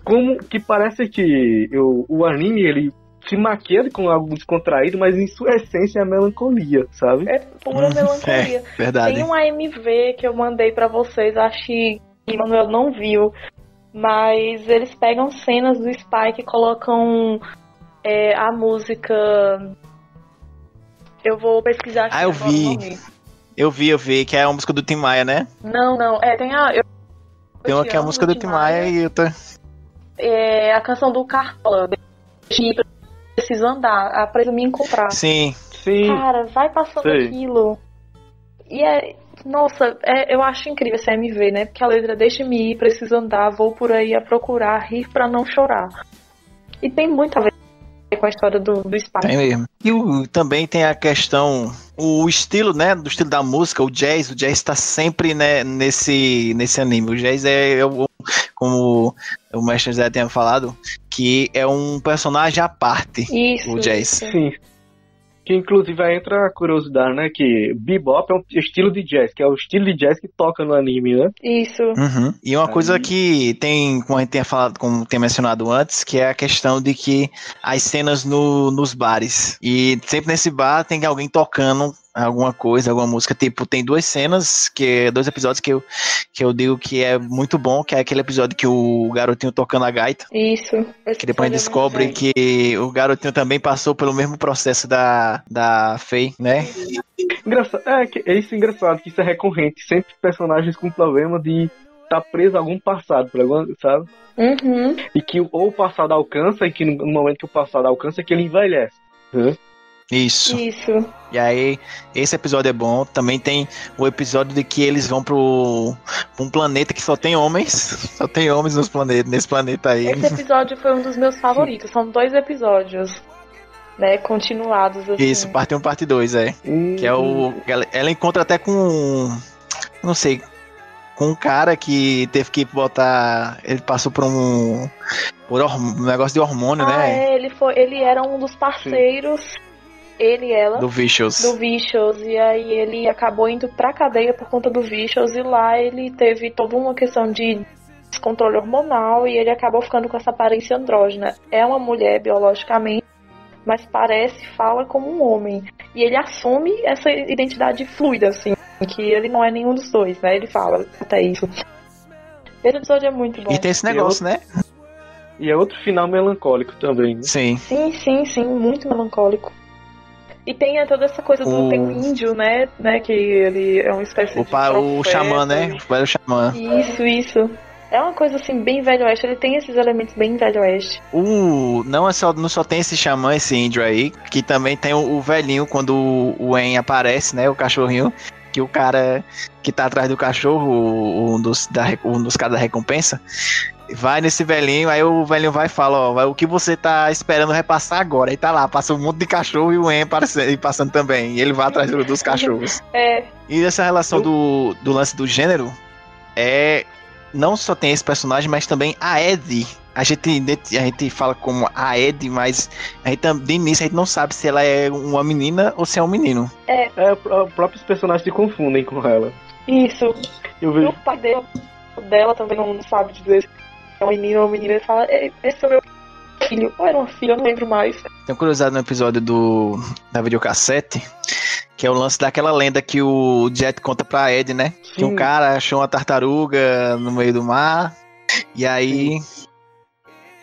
como que parece que o, o anime, ele se maquia com algo descontraído, mas em sua essência é a melancolia, sabe? É pura Hum, melancolia. Verdade. Tem um AMV que eu mandei pra vocês, acho que o Manuel não viu. Mas eles pegam cenas do Spike e colocam é, a música. Eu vou pesquisar aqui Ah, eu vi. Eu vi, eu vi, que é a música do Tim Maia, né? Não, não. É, tem a. Eu, Tem uma que é a música do Tim Tim Maia e outra. É a canção do Cartola. Preciso andar. A presa me encontrar. Sim. Sim. Cara, vai passando Sei. aquilo. E é. Nossa, é- eu acho incrível esse MV, né? Porque a letra deixa-me ir, preciso andar, vou por aí a procurar, rir pra não chorar. E tem muito a ver com a história do, do Spike. Tem mesmo. E o- também tem a questão, o estilo, né, do estilo da música, o jazz, o jazz tá sempre, né, nesse, nesse anime. O jazz é, é o- como o mestre Zé tinha falado, que é um personagem à parte, Isso. o jazz. isso. Sim. Que inclusive aí entra a curiosidade, né? Que bebop é um estilo de jazz, que é o estilo de jazz que toca no anime, né? Isso. Uhum. E uma Aí- coisa que tem, como a gente tinha falado, como tem mencionado antes, que é a questão de que as cenas no, nos bares. E sempre nesse bar tem alguém tocando alguma coisa, alguma música. Tipo, tem duas cenas, que dois episódios que eu, que eu digo que é muito bom, que é aquele episódio que o garotinho tocando a gaita. Isso. Que depois a gente descobre que o garotinho também passou pelo mesmo processo da, da Faye, né? Engraçado, é, que- é isso engraçado, que isso é recorrente. Sempre personagens com problema de estar preso a algum passado, sabe? Uhum. E que ou o passado alcança, e que no momento que o passado alcança, é que ele envelhece. Né? Isso. Isso. E aí, esse episódio é bom. Também tem o episódio de que eles vão pro pra um planeta que só tem homens. Só tem homens nos planetas, nesse planeta aí. Esse episódio foi um dos meus favoritos. São dois episódios, né? Continuados, assim. Isso, parte 1, parte 2, é. Que é o. Ela, ela encontra até com. Não sei. Com um cara que teve que botar. Ele passou por um. Por um negócio de hormônio, Ah, né? é, ele, foi, ele era um dos parceiros, ele e ela, Do Vicious. do Vicious, e aí ele acabou indo pra cadeia por conta do Vicious, e lá ele teve toda uma questão de descontrole hormonal, e ele acabou ficando com essa aparência andrógena. É uma mulher biologicamente, mas parece, fala como um homem. E ele assume essa identidade fluida, assim, que ele não é nenhum dos dois, né? Ele fala até isso. Esse episódio é muito bom. E tem esse negócio, né? E é outro final melancólico também. Né? Sim. Sim, sim, sim, muito melancólico. E tem toda essa coisa do O- tem o índio, né? né? Que ele é uma espécie O, de. pa, o xamã, né? O velho xamã. Isso, isso. É uma coisa assim, bem velho oeste. Ele tem esses elementos bem velho oeste. O, não, é só, não só tem esse xamã, esse índio aí, que também tem o, o velhinho quando o, o En aparece, né? O cachorrinho. Que o cara que tá atrás do cachorro, um dos, da, um dos caras da recompensa, vai nesse velhinho, aí o velhinho vai e fala, ó, o que você tá esperando repassar agora? Aí tá lá, passa um monte de cachorro e o En passando, também. E ele vai atrás do- dos cachorros. É, E essa relação do, do lance do gênero é. Não só tem esse personagem, mas também a Ed. A gente, a gente fala como a Ed, mas a gente, de início a gente não sabe se ela é uma menina ou se é um menino. É, o- os próprios personagens se confundem com ela. isso. Eu E vejo. o pai dela, dela também não sabe dizer é um menino ou uma menina. Ele fala, "É, esse é o meu filho. Ou era uma filha, eu não lembro mais. Tem curiosidade no episódio do, da videocassete, que é o lance daquela lenda que o Jet conta pra Ed, né? Que um Sim. cara achou uma tartaruga no meio do mar. E aí.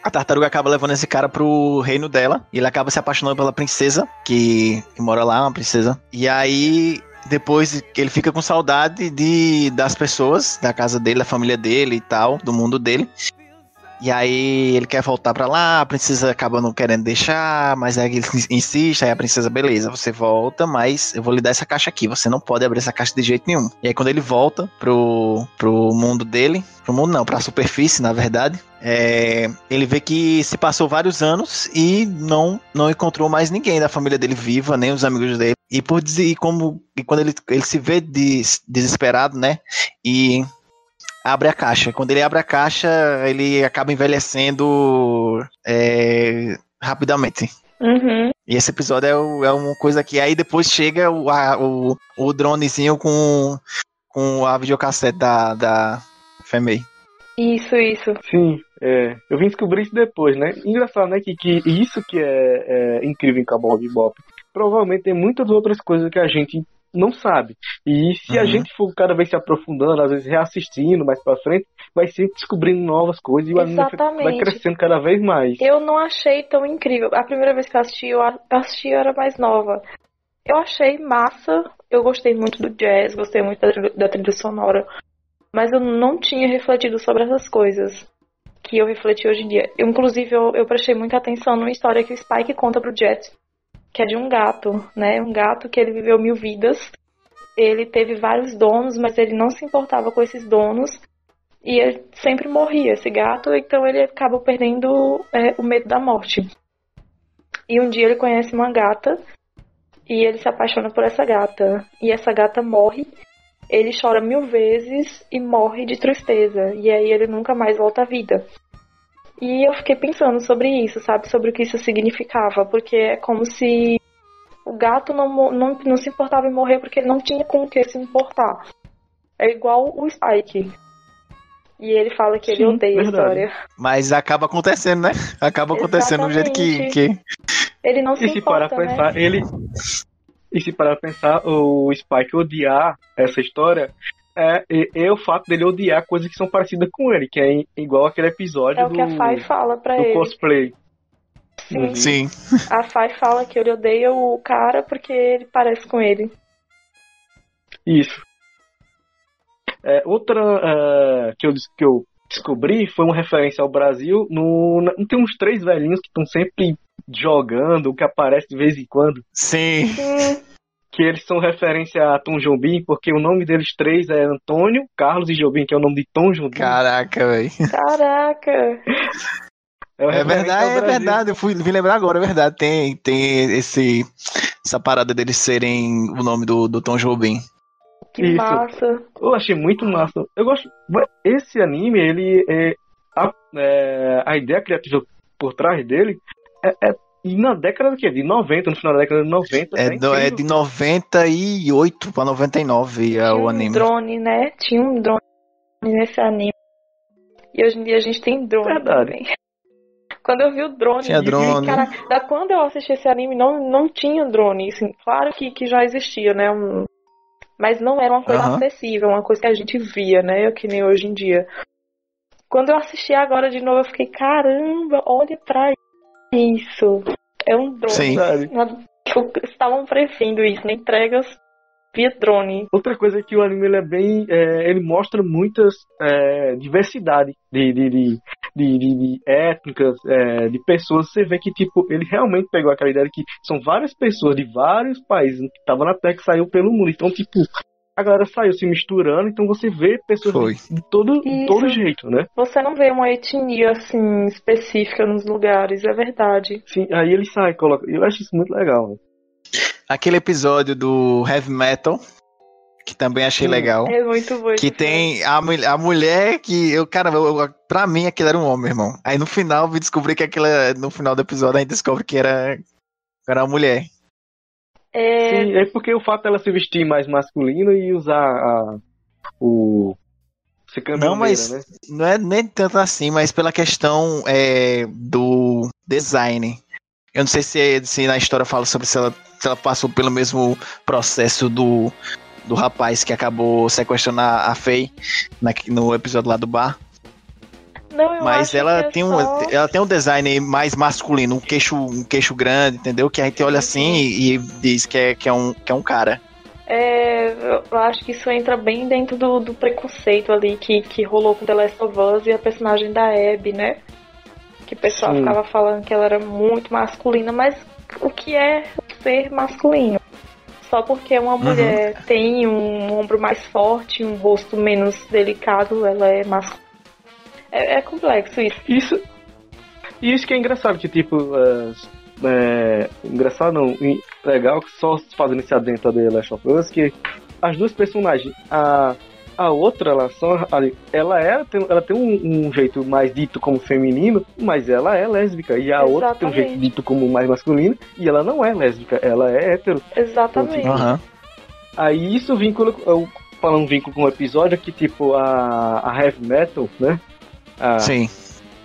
A tartaruga acaba levando esse cara pro reino dela. E ele acaba se apaixonando pela princesa, que, que mora lá, uma princesa. E aí. Depois ele fica com saudade de, das pessoas, da casa dele, da família dele e tal, do mundo dele. E aí ele quer voltar pra lá, a princesa acaba não querendo deixar, mas aí ele insiste, aí a princesa, beleza, você volta, mas eu vou lhe dar essa caixa aqui, você não pode abrir essa caixa de jeito nenhum. E aí quando ele volta pro, pro mundo dele, pro mundo não, pra superfície, na verdade, é, ele vê que se passou vários anos e não, não encontrou mais ninguém da família dele viva, nem os amigos dele. E por dizer, e como e quando ele, ele se vê des- desesperado, né? E abre a caixa. Quando ele abre a caixa, ele acaba envelhecendo é, rapidamente. Uhum. E esse episódio é, o- é uma coisa que aí depois chega o, a- o, o dronezinho com, com a videocassete da, da FMA. Isso, isso. Sim, é. Eu vim descobrir isso depois, né? Engraçado, né? Que, que isso que é, é incrível em Cowboy Bebop. Provavelmente tem muitas outras coisas que a gente não sabe. E se a Uhum. gente for cada vez se aprofundando, às vezes reassistindo mais pra frente, vai sempre descobrindo novas coisas e o anime vai crescendo cada vez mais. Eu não achei tão incrível. A primeira vez que eu assisti, eu a- assisti eu era mais nova. Eu achei massa. Eu gostei muito do jazz, gostei muito da, trilha- da trilha sonora. Mas eu não tinha refletido sobre essas coisas que eu refleti hoje em dia. Eu, inclusive, eu, eu prestei muita atenção numa história que o Spike conta pro Jet, que é de um gato, né? Um gato que ele viveu mil vidas. Ele teve vários donos, mas ele não se importava com esses donos. E ele sempre morria, esse gato, então ele acaba perdendo é, o medo da morte. E um dia ele conhece uma gata e ele se apaixona por essa gata. E essa gata morre, ele chora mil vezes e morre de tristeza. E aí ele nunca mais volta à vida. E eu fiquei pensando sobre isso, sabe? Sobre o que isso significava. Porque é como se o gato não, não, não se importava em morrer porque ele não tinha com o que se importar. É igual o Spike. E ele fala que ele Sim, odeia verdade. a história. Mas acaba acontecendo, né? Acaba acontecendo do jeito que, que. Ele não se E se importa, pra né? pensar, ele. E se parar pra pensar, o Spike odiar essa história é, é, é o fato dele odiar coisas que são parecidas com ele, que é igual aquele episódio É o do, que a Fai fala pra do ele. cosplay. Sim. Sim. A Fai fala que ele odeia o cara porque ele parece com ele. Isso. É, outra é, que, eu, que eu descobri foi uma referência ao Brasil. No, na- tem uns três velhinhos que estão sempre jogando, que aparece de vez em quando. Sim. Hum, Que eles são referência a Tom Jobim, porque o nome deles três é Antônio, Carlos e Jobim, que é o nome de Tom Jobim. Caraca, velho. caraca. É referência verdade, é verdade. Eu fui vim lembrar agora, é verdade. Tem, tem esse, essa parada deles serem o nome do, do Tom Jobim. Que Isso. massa. Eu achei muito massa. Eu gosto. Esse anime, ele é. A, é, a ideia criativa por trás dele é. é e na década do quê? De 90, no final da década de 90. É, tá do- é de 98 pra 99 é Tinha o um anime. drone, né? Tinha um drone nesse anime. E hoje em dia a gente tem drone Verdade. também. Quando eu vi o drone, Tinha drone. cara, da quando eu assisti esse anime, não, não tinha drone. Assim, claro que, que já existia, né? um- mas não era uma coisa acessível, uma coisa que a gente via, né? Que nem hoje em dia. Quando eu assisti agora de novo, eu fiquei, caramba, olha pra isso. É um drone. Sim. Sabe? Estavam prevendo isso, né? Entregas via drone. Outra coisa é que o anime ele é bem. é, ele mostra muitas é, diversidade de, de, de, de, de- de étnicas, é, de pessoas. Você vê que tipo, ele realmente pegou aquela ideia de que são várias pessoas de vários países que estavam na Terra que saiu pelo mundo. Então, tipo, a galera saiu se misturando, então você vê pessoas Foi. de, todo, de todo jeito, né? Você não vê uma etnia assim específica nos lugares, é verdade. Sim, aí ele sai, coloca. Eu acho isso muito legal. né? Aquele episódio do Heavy Metal, que também achei Sim. legal. É muito bom. Que tem a, a mulher que eu, cara, eu, eu- pra mim aquilo era um homem, irmão. Aí no final eu descobri que aquilo, no final do episódio a gente descobre que era, era uma mulher. É, Sim, é porque o fato dela se vestir mais masculino e usar a, o. Não, mas né? não é nem tanto assim, mas pela questão é, do design. Eu não sei se, se na história fala sobre se ela, se ela passou pelo mesmo processo do, do rapaz que acabou sequestrando a, a Faye na- no episódio lá do bar. Não, Mas ela é tem, um, só- ela tem um design mais masculino, um queixo, um queixo grande, entendeu? Que a gente olha assim e, e diz que é, que, é um, que é um cara. É, eu acho que isso entra bem dentro do, do preconceito ali que, que rolou com The Last of Us e a personagem da Abby, né? Que o pessoal Sim. ficava falando que ela era muito masculina, mas o que é ser masculino? Só porque uma mulher tem um ombro mais forte, um rosto menos delicado, ela é masculina. É, é complexo isso. Isso, isso que é engraçado, que tipo. É, é, engraçado não, e legal que só fazendo esse adentro da The Last of Us, que as duas personagens, a, a outra, ela, só, ela, é, tem, ela tem um, um jeito mais dito como feminino, mas ela é lésbica, e a outra tem um jeito Exatamente. dito como mais masculino, e ela não é lésbica, ela é hétero. Exatamente. Aham. Aí isso vincula, eu, falando um vínculo com o episódio, que tipo, a, a Heavy Metal, né? A, Sim.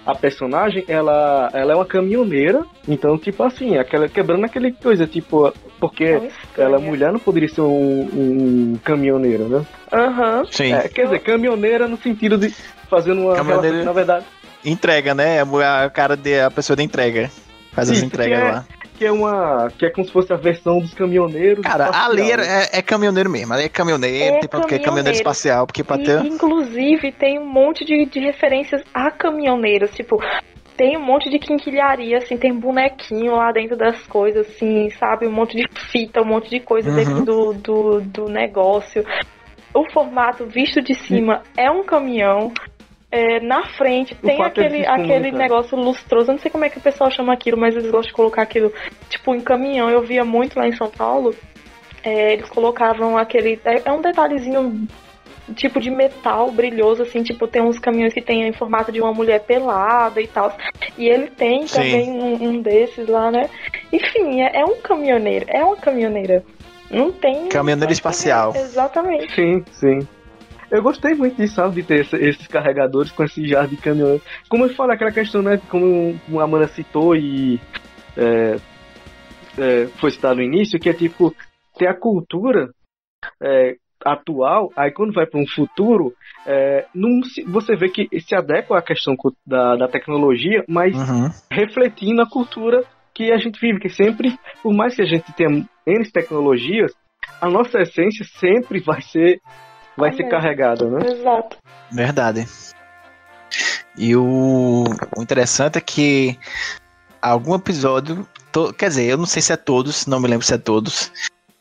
a personagem, ela, ela é uma caminhoneira, então, tipo assim, aquela, quebrando aquele coisa, tipo, porque estranha. ela, mulher, não poderia ser um, um caminhoneiro, né? Aham. Sim. É, quer dizer, caminhoneira no sentido de fazendo uma relação, na verdade, Entrega, né? A, cara de a pessoa de entrega. Faz as entregas que é- lá. Que é uma, que é como se fosse a versão dos caminhoneiros. Cara, espacial, ali é, é caminhoneiro mesmo. Ali é caminhoneiro, É tem porque é caminhoneiro caminhoneiro. espacial, porque pra E, ter. inclusive, tem um monte de, de referências a caminhoneiros. Tipo, tem um monte de quinquilharia, assim, tem bonequinho lá dentro das coisas, assim, sabe? Um monte de fita, um monte de coisa Uhum. dentro do, do, do negócio. O formato visto de cima é um caminhão. É, na frente tem é aquele, aquele negócio lustroso. Eu não sei como é que o pessoal chama aquilo, mas eles gostam de colocar aquilo, tipo, em caminhão. Eu via muito lá em São Paulo. É, eles colocavam aquele. É, é um detalhezinho tipo de metal brilhoso, assim, tipo, tem uns caminhões que tem em formato de uma mulher pelada e tal. E ele tem Sim. também um, um desses lá, né? Enfim, é, é um caminhoneiro, é uma caminhoneira. Não tem. Caminhoneiro espacial. Exatamente. Sim, sim. Eu gostei muito disso, sabe, de ter esse- esses carregadores com esse jarro de caminhão. Como eu falei, aquela questão, né, como a Amanda citou e é, é, foi citado no início, que é tipo, ter a cultura é, atual, aí quando vai para um futuro, é, não se- você vê que se adequa à questão da, da tecnologia, mas Uhum. refletindo a cultura que a gente vive, que sempre, por mais que a gente tenha N tecnologias, a nossa essência sempre vai ser vai É ser carregada, né? Exato. Verdade. E o, o interessante é que algum episódio, to- quer dizer, eu não sei se é todos, não me lembro se é todos,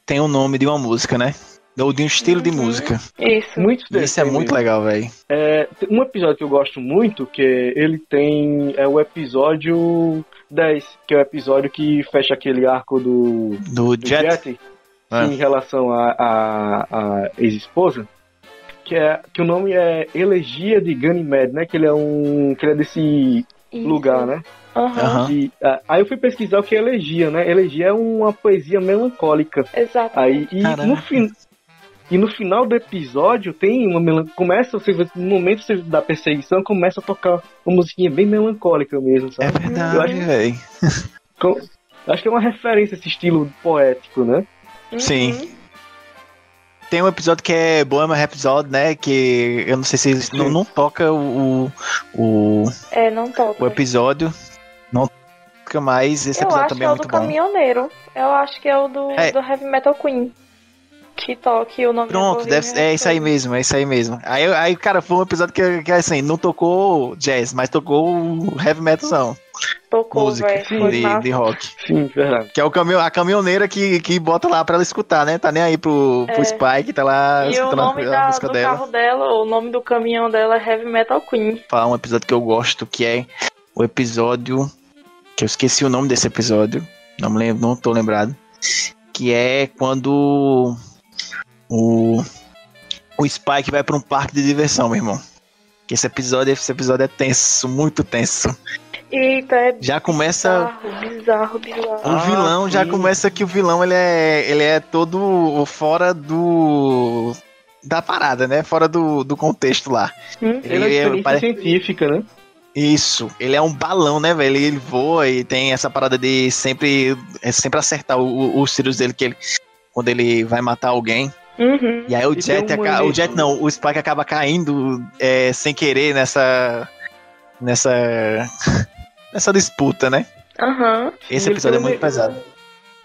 tem o nome de uma música, né? Ou de um estilo de Uhum. música. Isso. Muitos E deles Isso é muito legal, velho. É, um episódio que eu gosto muito, que ele tem é o episódio 10, que é o episódio que fecha aquele arco do, Do do Jet. Jet, Ah. em relação à a, a, ex-esposa, que é que o nome é Elegia de Ganymede, né? Que ele é um que ele é desse Isso. lugar, né? E, ah, aí eu fui pesquisar o que é elegia, né? Elegia é uma poesia melancólica. Aí, Exatamente. e no fim. E no final do episódio tem uma melan... começa você no momento da perseguição começa a tocar uma musiquinha bem melancólica mesmo, sabe? É verdade, Eu acho- velho. Acho que é uma referência a esse estilo poético, né? Sim. Uhum. Tem um episódio que é Bohemian Rhapsody, né? Que eu não sei se não, não toca o, o, É, não toca. o episódio. Não toca mais. Esse Eu episódio acho que também é é o do caminhoneiro. Eu acho que é o do, É. do Heavy Metal Queen. Que toque o nome Pronto, do deve, é isso aí mesmo, é isso aí mesmo. Aí, aí cara, foi um episódio que, que assim, não tocou jazz, mas tocou o heavy metalzão, Tocou, música. Foi de, de rock. Sim, verdade. Que é o caminho, a caminhoneira que, que bota lá pra ela escutar, né? Tá nem aí pro, pro É. Spike, tá lá E o escutando nome a, da- música do dela. carro dela, o nome do caminhão dela é Heavy Metal Queen. Falar um episódio que eu gosto, que é o episódio. Que eu esqueci o nome desse episódio. Não me lembro, não tô lembrado. Que é quando o, o Spike vai pra um parque de diversão, meu irmão. Que esse episódio, esse episódio é tenso, muito tenso. Eita, é Já começa. bizarro, bizarro, bizarro. O Ah, vilão já sim. começa que o vilão ele é, ele é todo fora do. da parada, né? Fora do, do contexto lá. Hum? Ele é uma experiência parece- científica, né? Isso, ele é um balão, né, velho? Ele, ele voa e tem essa parada de sempre, é sempre acertar o- o- os tiros dele que ele, quando ele vai matar alguém. Uhum. E aí o E Jet, um aca- o. Jet não, o Spike acaba caindo é, sem querer nessa, nessa, nessa disputa, né? Aham. Esse ele episódio é muito manejo. pesado.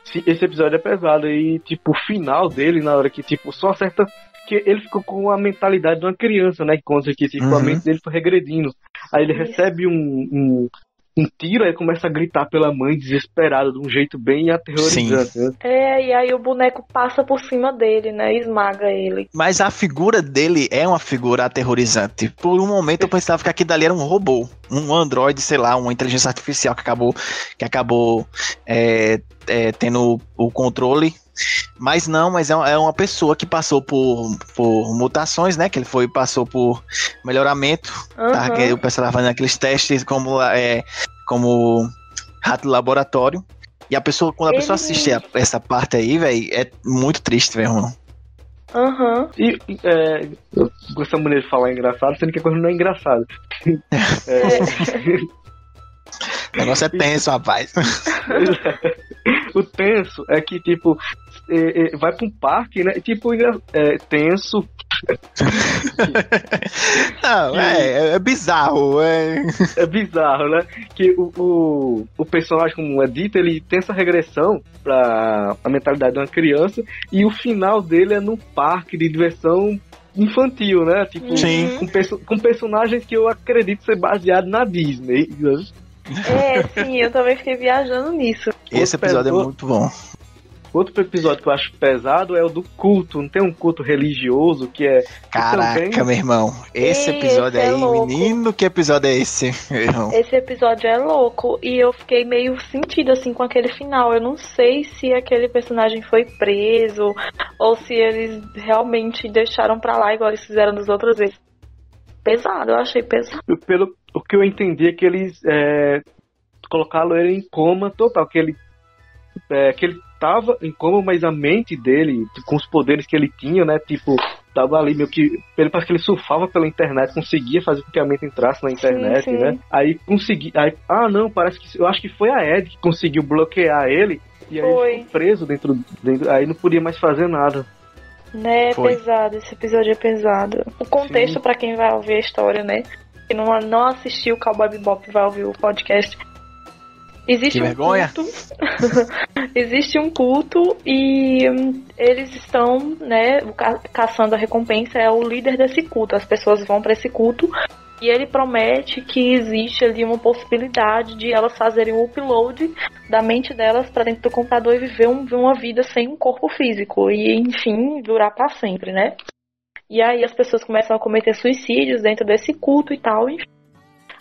Sim, Esse episódio é pesado e, tipo, o final dele, na hora que, tipo, só acerta. Que ele ficou com a mentalidade de uma criança, né? Que conta que tipo, a Uhum. mente dele foi regredindo. Aí ele recebe um, um, um tiro, aí começa a gritar pela mãe, desesperado, de um jeito bem aterrorizante. Né? É, e aí o boneco passa por cima dele, né? Esmaga ele. Mas a figura dele é uma figura aterrorizante. Por um momento eu pensava que aquilo dali era um robô, um androide, sei lá, uma inteligência artificial que acabou, que acabou é, é, tendo o controle. Mas não, mas é uma, é uma pessoa que passou por, por mutações, né? Que ele foi passou por melhoramento. Tá? Aham. Que o pessoal tava fazendo aqueles testes como, é, como rato laboratório. E a pessoa, quando a Ele- pessoa assiste a- essa parte aí, velho, é muito triste, meu irmão. Aham. E é, eu gosto maneira de falar engraçado, sendo que a coisa não é engraçada. É, O negócio é tenso, rapaz. o tenso é que, tipo, é, é, vai pra um parque, né? Tipo, engra- é, tenso. Não, é, é bizarro. É... É bizarro, né? Que o, o, o personagem, como é dito, ele tem essa regressão pra a mentalidade de uma criança e o final dele é num parque de diversão infantil, né? Tipo, Sim. com, perso- com personagens que eu acredito ser baseado na Disney. né? É, sim, eu também fiquei viajando nisso. Esse episódio é muito bom. Outro episódio que eu acho pesado é o do culto. Não tem um culto religioso que é. Caraca, também- meu irmão. Esse episódio esse é aí, louco. menino, que episódio é esse, meu irmão? Esse episódio é louco e eu fiquei meio sentida assim com aquele final. Eu não sei se aquele personagem foi preso ou se eles realmente deixaram pra lá igual eles fizeram das outras vezes. Pesado, eu achei pesado. Pelo o que eu entendi é que eles é, colocaram ele em coma total. Que ele, é, que ele tava em coma, mas a mente dele, com os poderes que ele tinha, né? Tipo, tava ali meio que. Ele parece que ele surfava pela internet, conseguia fazer com que a mente entrasse na internet, sim. né? Aí consegui. Aí, ah, não, parece que. Eu acho que foi a Ed que conseguiu bloquear ele. E aí Foi. ele ficou preso dentro, dentro. Aí não podia mais fazer nada. Né, Foi. pesado, esse episódio é pesado. O contexto Sim. pra quem vai ouvir a história, né? Que não, não assistiu o Cowboy Bebop vai ouvir o podcast. Existe Que um vergonha. culto. Existe um culto e hum, eles estão, né, ca- caçando a recompensa é o líder desse culto. As pessoas vão pra esse culto e ele promete que existe ali uma possibilidade de elas fazerem o upload da mente delas pra dentro do computador e viver um- uma vida sem um corpo físico e enfim durar pra sempre, né? E aí as pessoas começam a cometer suicídios dentro desse culto e tal. Enfim.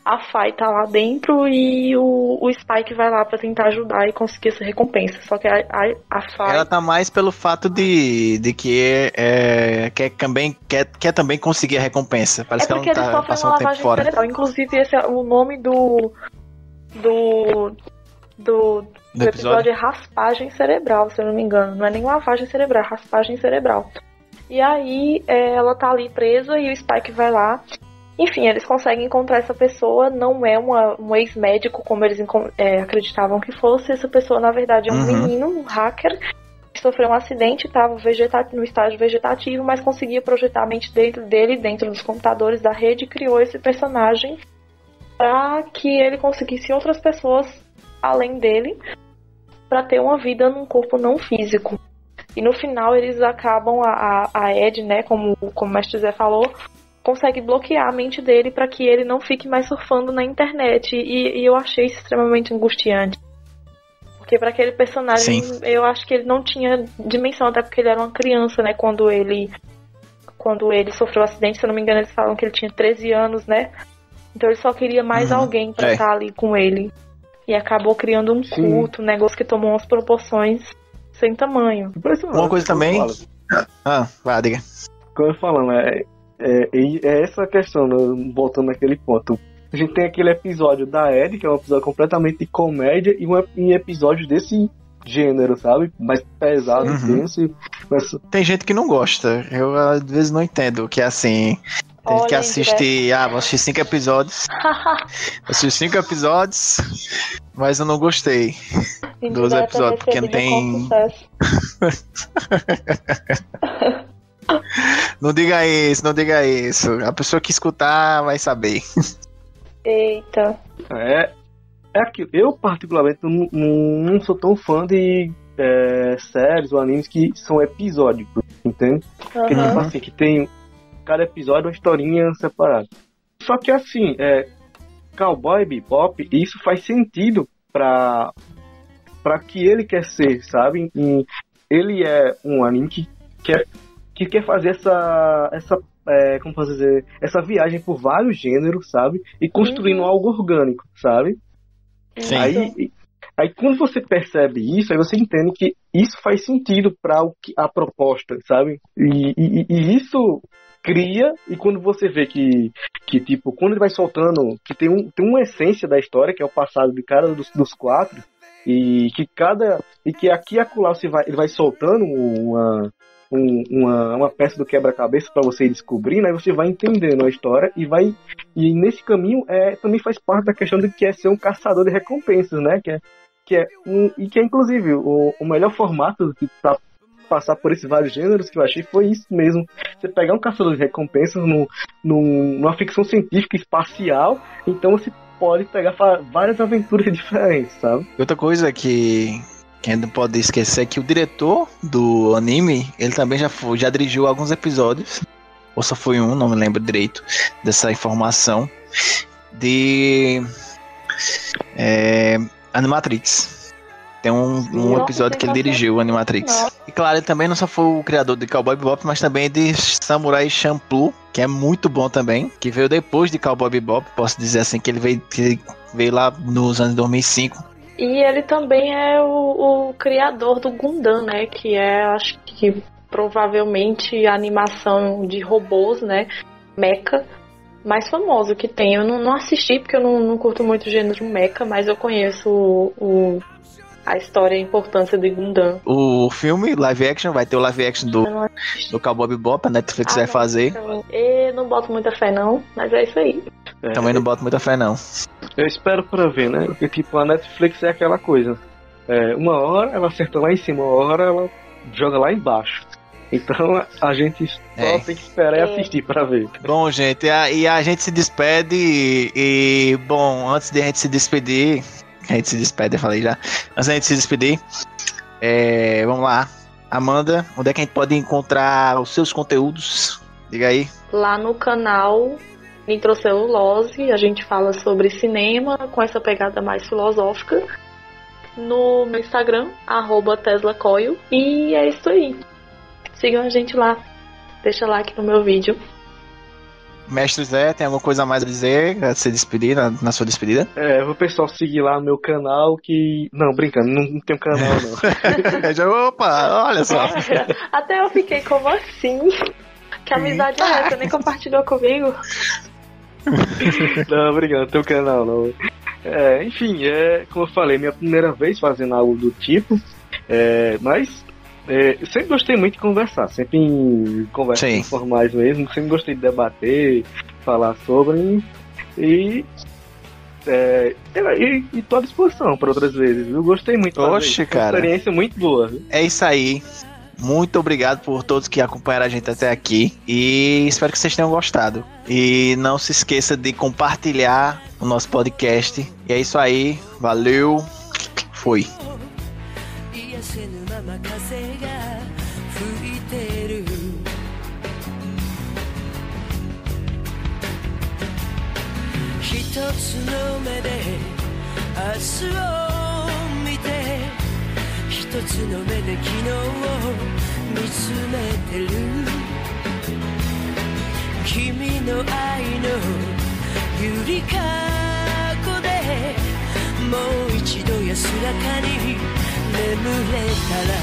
A Fai tá lá dentro e o, o Spike vai lá pra tentar ajudar e conseguir essa recompensa. Só que a, a, a Fai. Ela tá mais pelo fato de, de que é, quer, também, quer, quer também conseguir a recompensa. Parece é que ela porque não tá passando uma um tempo lavagem fora. cerebral. Inclusive, esse é o nome do. Do. Do, do Do episódio é raspagem cerebral, se eu não me engano. Não é nem lavagem cerebral, é raspagem cerebral. E aí é, ela tá ali presa e o Spike vai lá. Enfim, eles conseguem encontrar essa pessoa, não é uma, um ex-médico como eles é, acreditavam que fosse. Essa pessoa, na verdade, é um uhum. menino, um hacker, que sofreu um acidente, estava no estágio vegetativo, mas conseguia projetar a mente dentro dele, dentro dos computadores da rede, e criou esse personagem para que ele conseguisse outras pessoas além dele, para ter uma vida num corpo não físico. E no final eles acabam, a, a Ed, né, como, como o Mestre Zé falou, consegue bloquear a mente dele para que ele não fique mais surfando na internet. E, e eu achei isso extremamente angustiante. Porque para aquele personagem, Sim. eu acho que ele não tinha dimensão, até porque ele era uma criança, né, quando ele quando ele sofreu o um acidente, se eu não me engano, eles falam que ele tinha 13 anos, né? Então ele só queria mais uhum. alguém para é. estar ali com ele. E acabou criando um culto, um negócio que tomou umas proporções sem tamanho. Uma coisa também. Ah, vai, diga. Como eu falando, é, é, é essa questão, né, voltando naquele ponto. A gente tem aquele episódio da Ed, que é um episódio completamente de comédia, e um, um episódio desse gênero, sabe? Mais pesado, uhum. denso. Mas... Tem gente que não gosta. Eu às vezes não entendo que é assim. Tem Olha, que assistir. Ah, vou assistir cinco episódios. assisti cinco episódios, mas eu não gostei dos episódios, porque não tem. não diga isso, não diga isso. A pessoa que escutar vai saber. Eita. É, é aquilo. Eu, particularmente, não, não sou tão fã de é, séries ou animes que são episódicos, entende? Uhum. Que, tipo assim, que tem cada episódio uma historinha separada. Só que assim, é, Cowboy Bebop, isso faz sentido para para que ele quer ser, sabe? E ele é um anime que quer que quer fazer essa essa é, como posso dizer, essa viagem por vários gêneros, sabe? E construindo uhum. algo orgânico, sabe? Sim. Aí, aí quando você percebe isso, aí você entende que isso faz sentido para a proposta, sabe? E, e, e, isso cria, e quando você vê que, que tipo, quando ele vai soltando, que tem, um, tem uma essência da história, que é o passado de cada dos, dos quatro, e que cada. E que aqui e acolá você vai, ele vai soltando uma, um, uma, uma peça do quebra-cabeça para você descobrir, né? Você vai entendendo a história e vai. E nesse caminho é, também faz parte da questão de que é ser um caçador de recompensas, né? Que é, que é um, e que é inclusive o, o melhor formato tá passar por esses vários gêneros que eu achei foi isso mesmo. Você pegar um caçador de recompensas no, no, numa ficção científica espacial, então você pode pegar várias aventuras diferentes, sabe? Outra coisa que quem não pode esquecer que o diretor do anime, ele também já, foi, já dirigiu alguns episódios, ou só foi um, não me lembro direito dessa informação, de é, Animatrix. Tem um, um episódio que ele dirigiu, Animatrix. E claro, ele também não só foi o criador de Cowboy Bebop, mas também de Samurai Champloo, que é muito bom também, que veio depois de Cowboy Bebop, posso dizer assim, que ele veio, que veio lá nos anos 2005 e ele também é o, o criador do Gundam, né? Que é, acho que provavelmente a animação de robôs, né? Mecha mais famoso que tem. Eu não, não assisti porque eu não, não, curto muito o gênero mecha, mas eu conheço o, o, a história e a importância do Gundam. O filme live action vai ter o live action do, do Cowboy Bebop, a Netflix ah, vai fazer. Então, eu não boto muita fé não, mas é isso aí. É. Também não boto muita fé não. Eu espero pra ver, né? Porque tipo, a Netflix é aquela coisa. É, uma hora ela acerta lá em cima, uma hora ela joga lá embaixo. Então a gente só é. tem que esperar e é. assistir para ver. Bom, gente, a, e a gente se despede e, e, bom, antes de a gente se despedir, a gente se despede, eu falei já. Antes de a gente se despedir, é, vamos lá. Amanda, onde é que a gente pode encontrar os seus conteúdos? Diga aí. Lá no canal Nitrocelulose, a gente fala sobre cinema com essa pegada mais filosófica. No meu Instagram, arroba TeslaCoil. E é isso aí. Sigam a gente lá. Deixa like no meu vídeo. Mestre Zé, tem alguma coisa a mais a dizer, a se despedir, na, na sua despedida? É, o pessoal seguir lá no meu canal que. Não, brincando, não, não tem um canal, não. Já, opa, olha só. É, até eu fiquei como assim? Que amizade é essa? Nem compartilhou comigo? não, obrigado, teu canal não. É, enfim, é como eu falei, minha primeira vez fazendo algo do tipo. É, mas é, eu sempre gostei muito de conversar, sempre em conversas Sim. informais mesmo, sempre gostei de debater, falar sobre e. É, e, e tô à disposição para outras vezes, viu? Gostei muito. Oxe, cara. Uma experiência muito boa, viu? É isso aí. Muito obrigado por todos que acompanharam a gente até aqui. E espero que vocês tenham gostado. E não se esqueça de compartilhar o nosso podcast. E é isso aí. Valeu. Fui. 癒せぬまま風が吹いてる一つの目で明日を見て一 つの目で昨日を見つめてる君の愛のゆりかごでもう一度安らかに眠れたら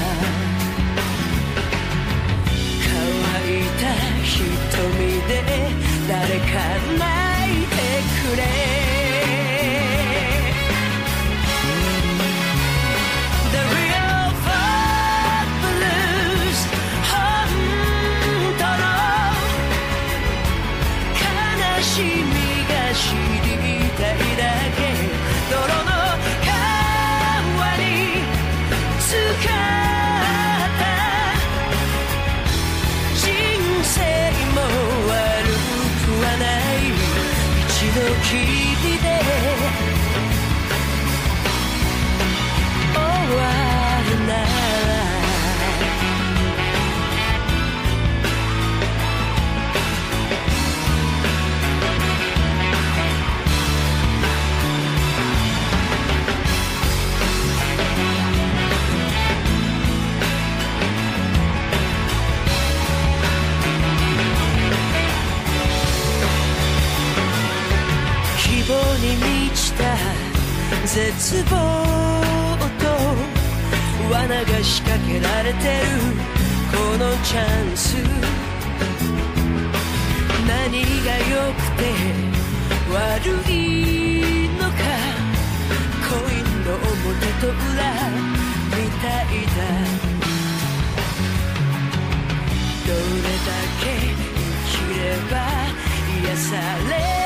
乾いた瞳で誰か泣いてくれ。けられてる。このチャンス。何が良くて悪いのか。コインの表と裏みたいだ。どれだけ生きれば癒される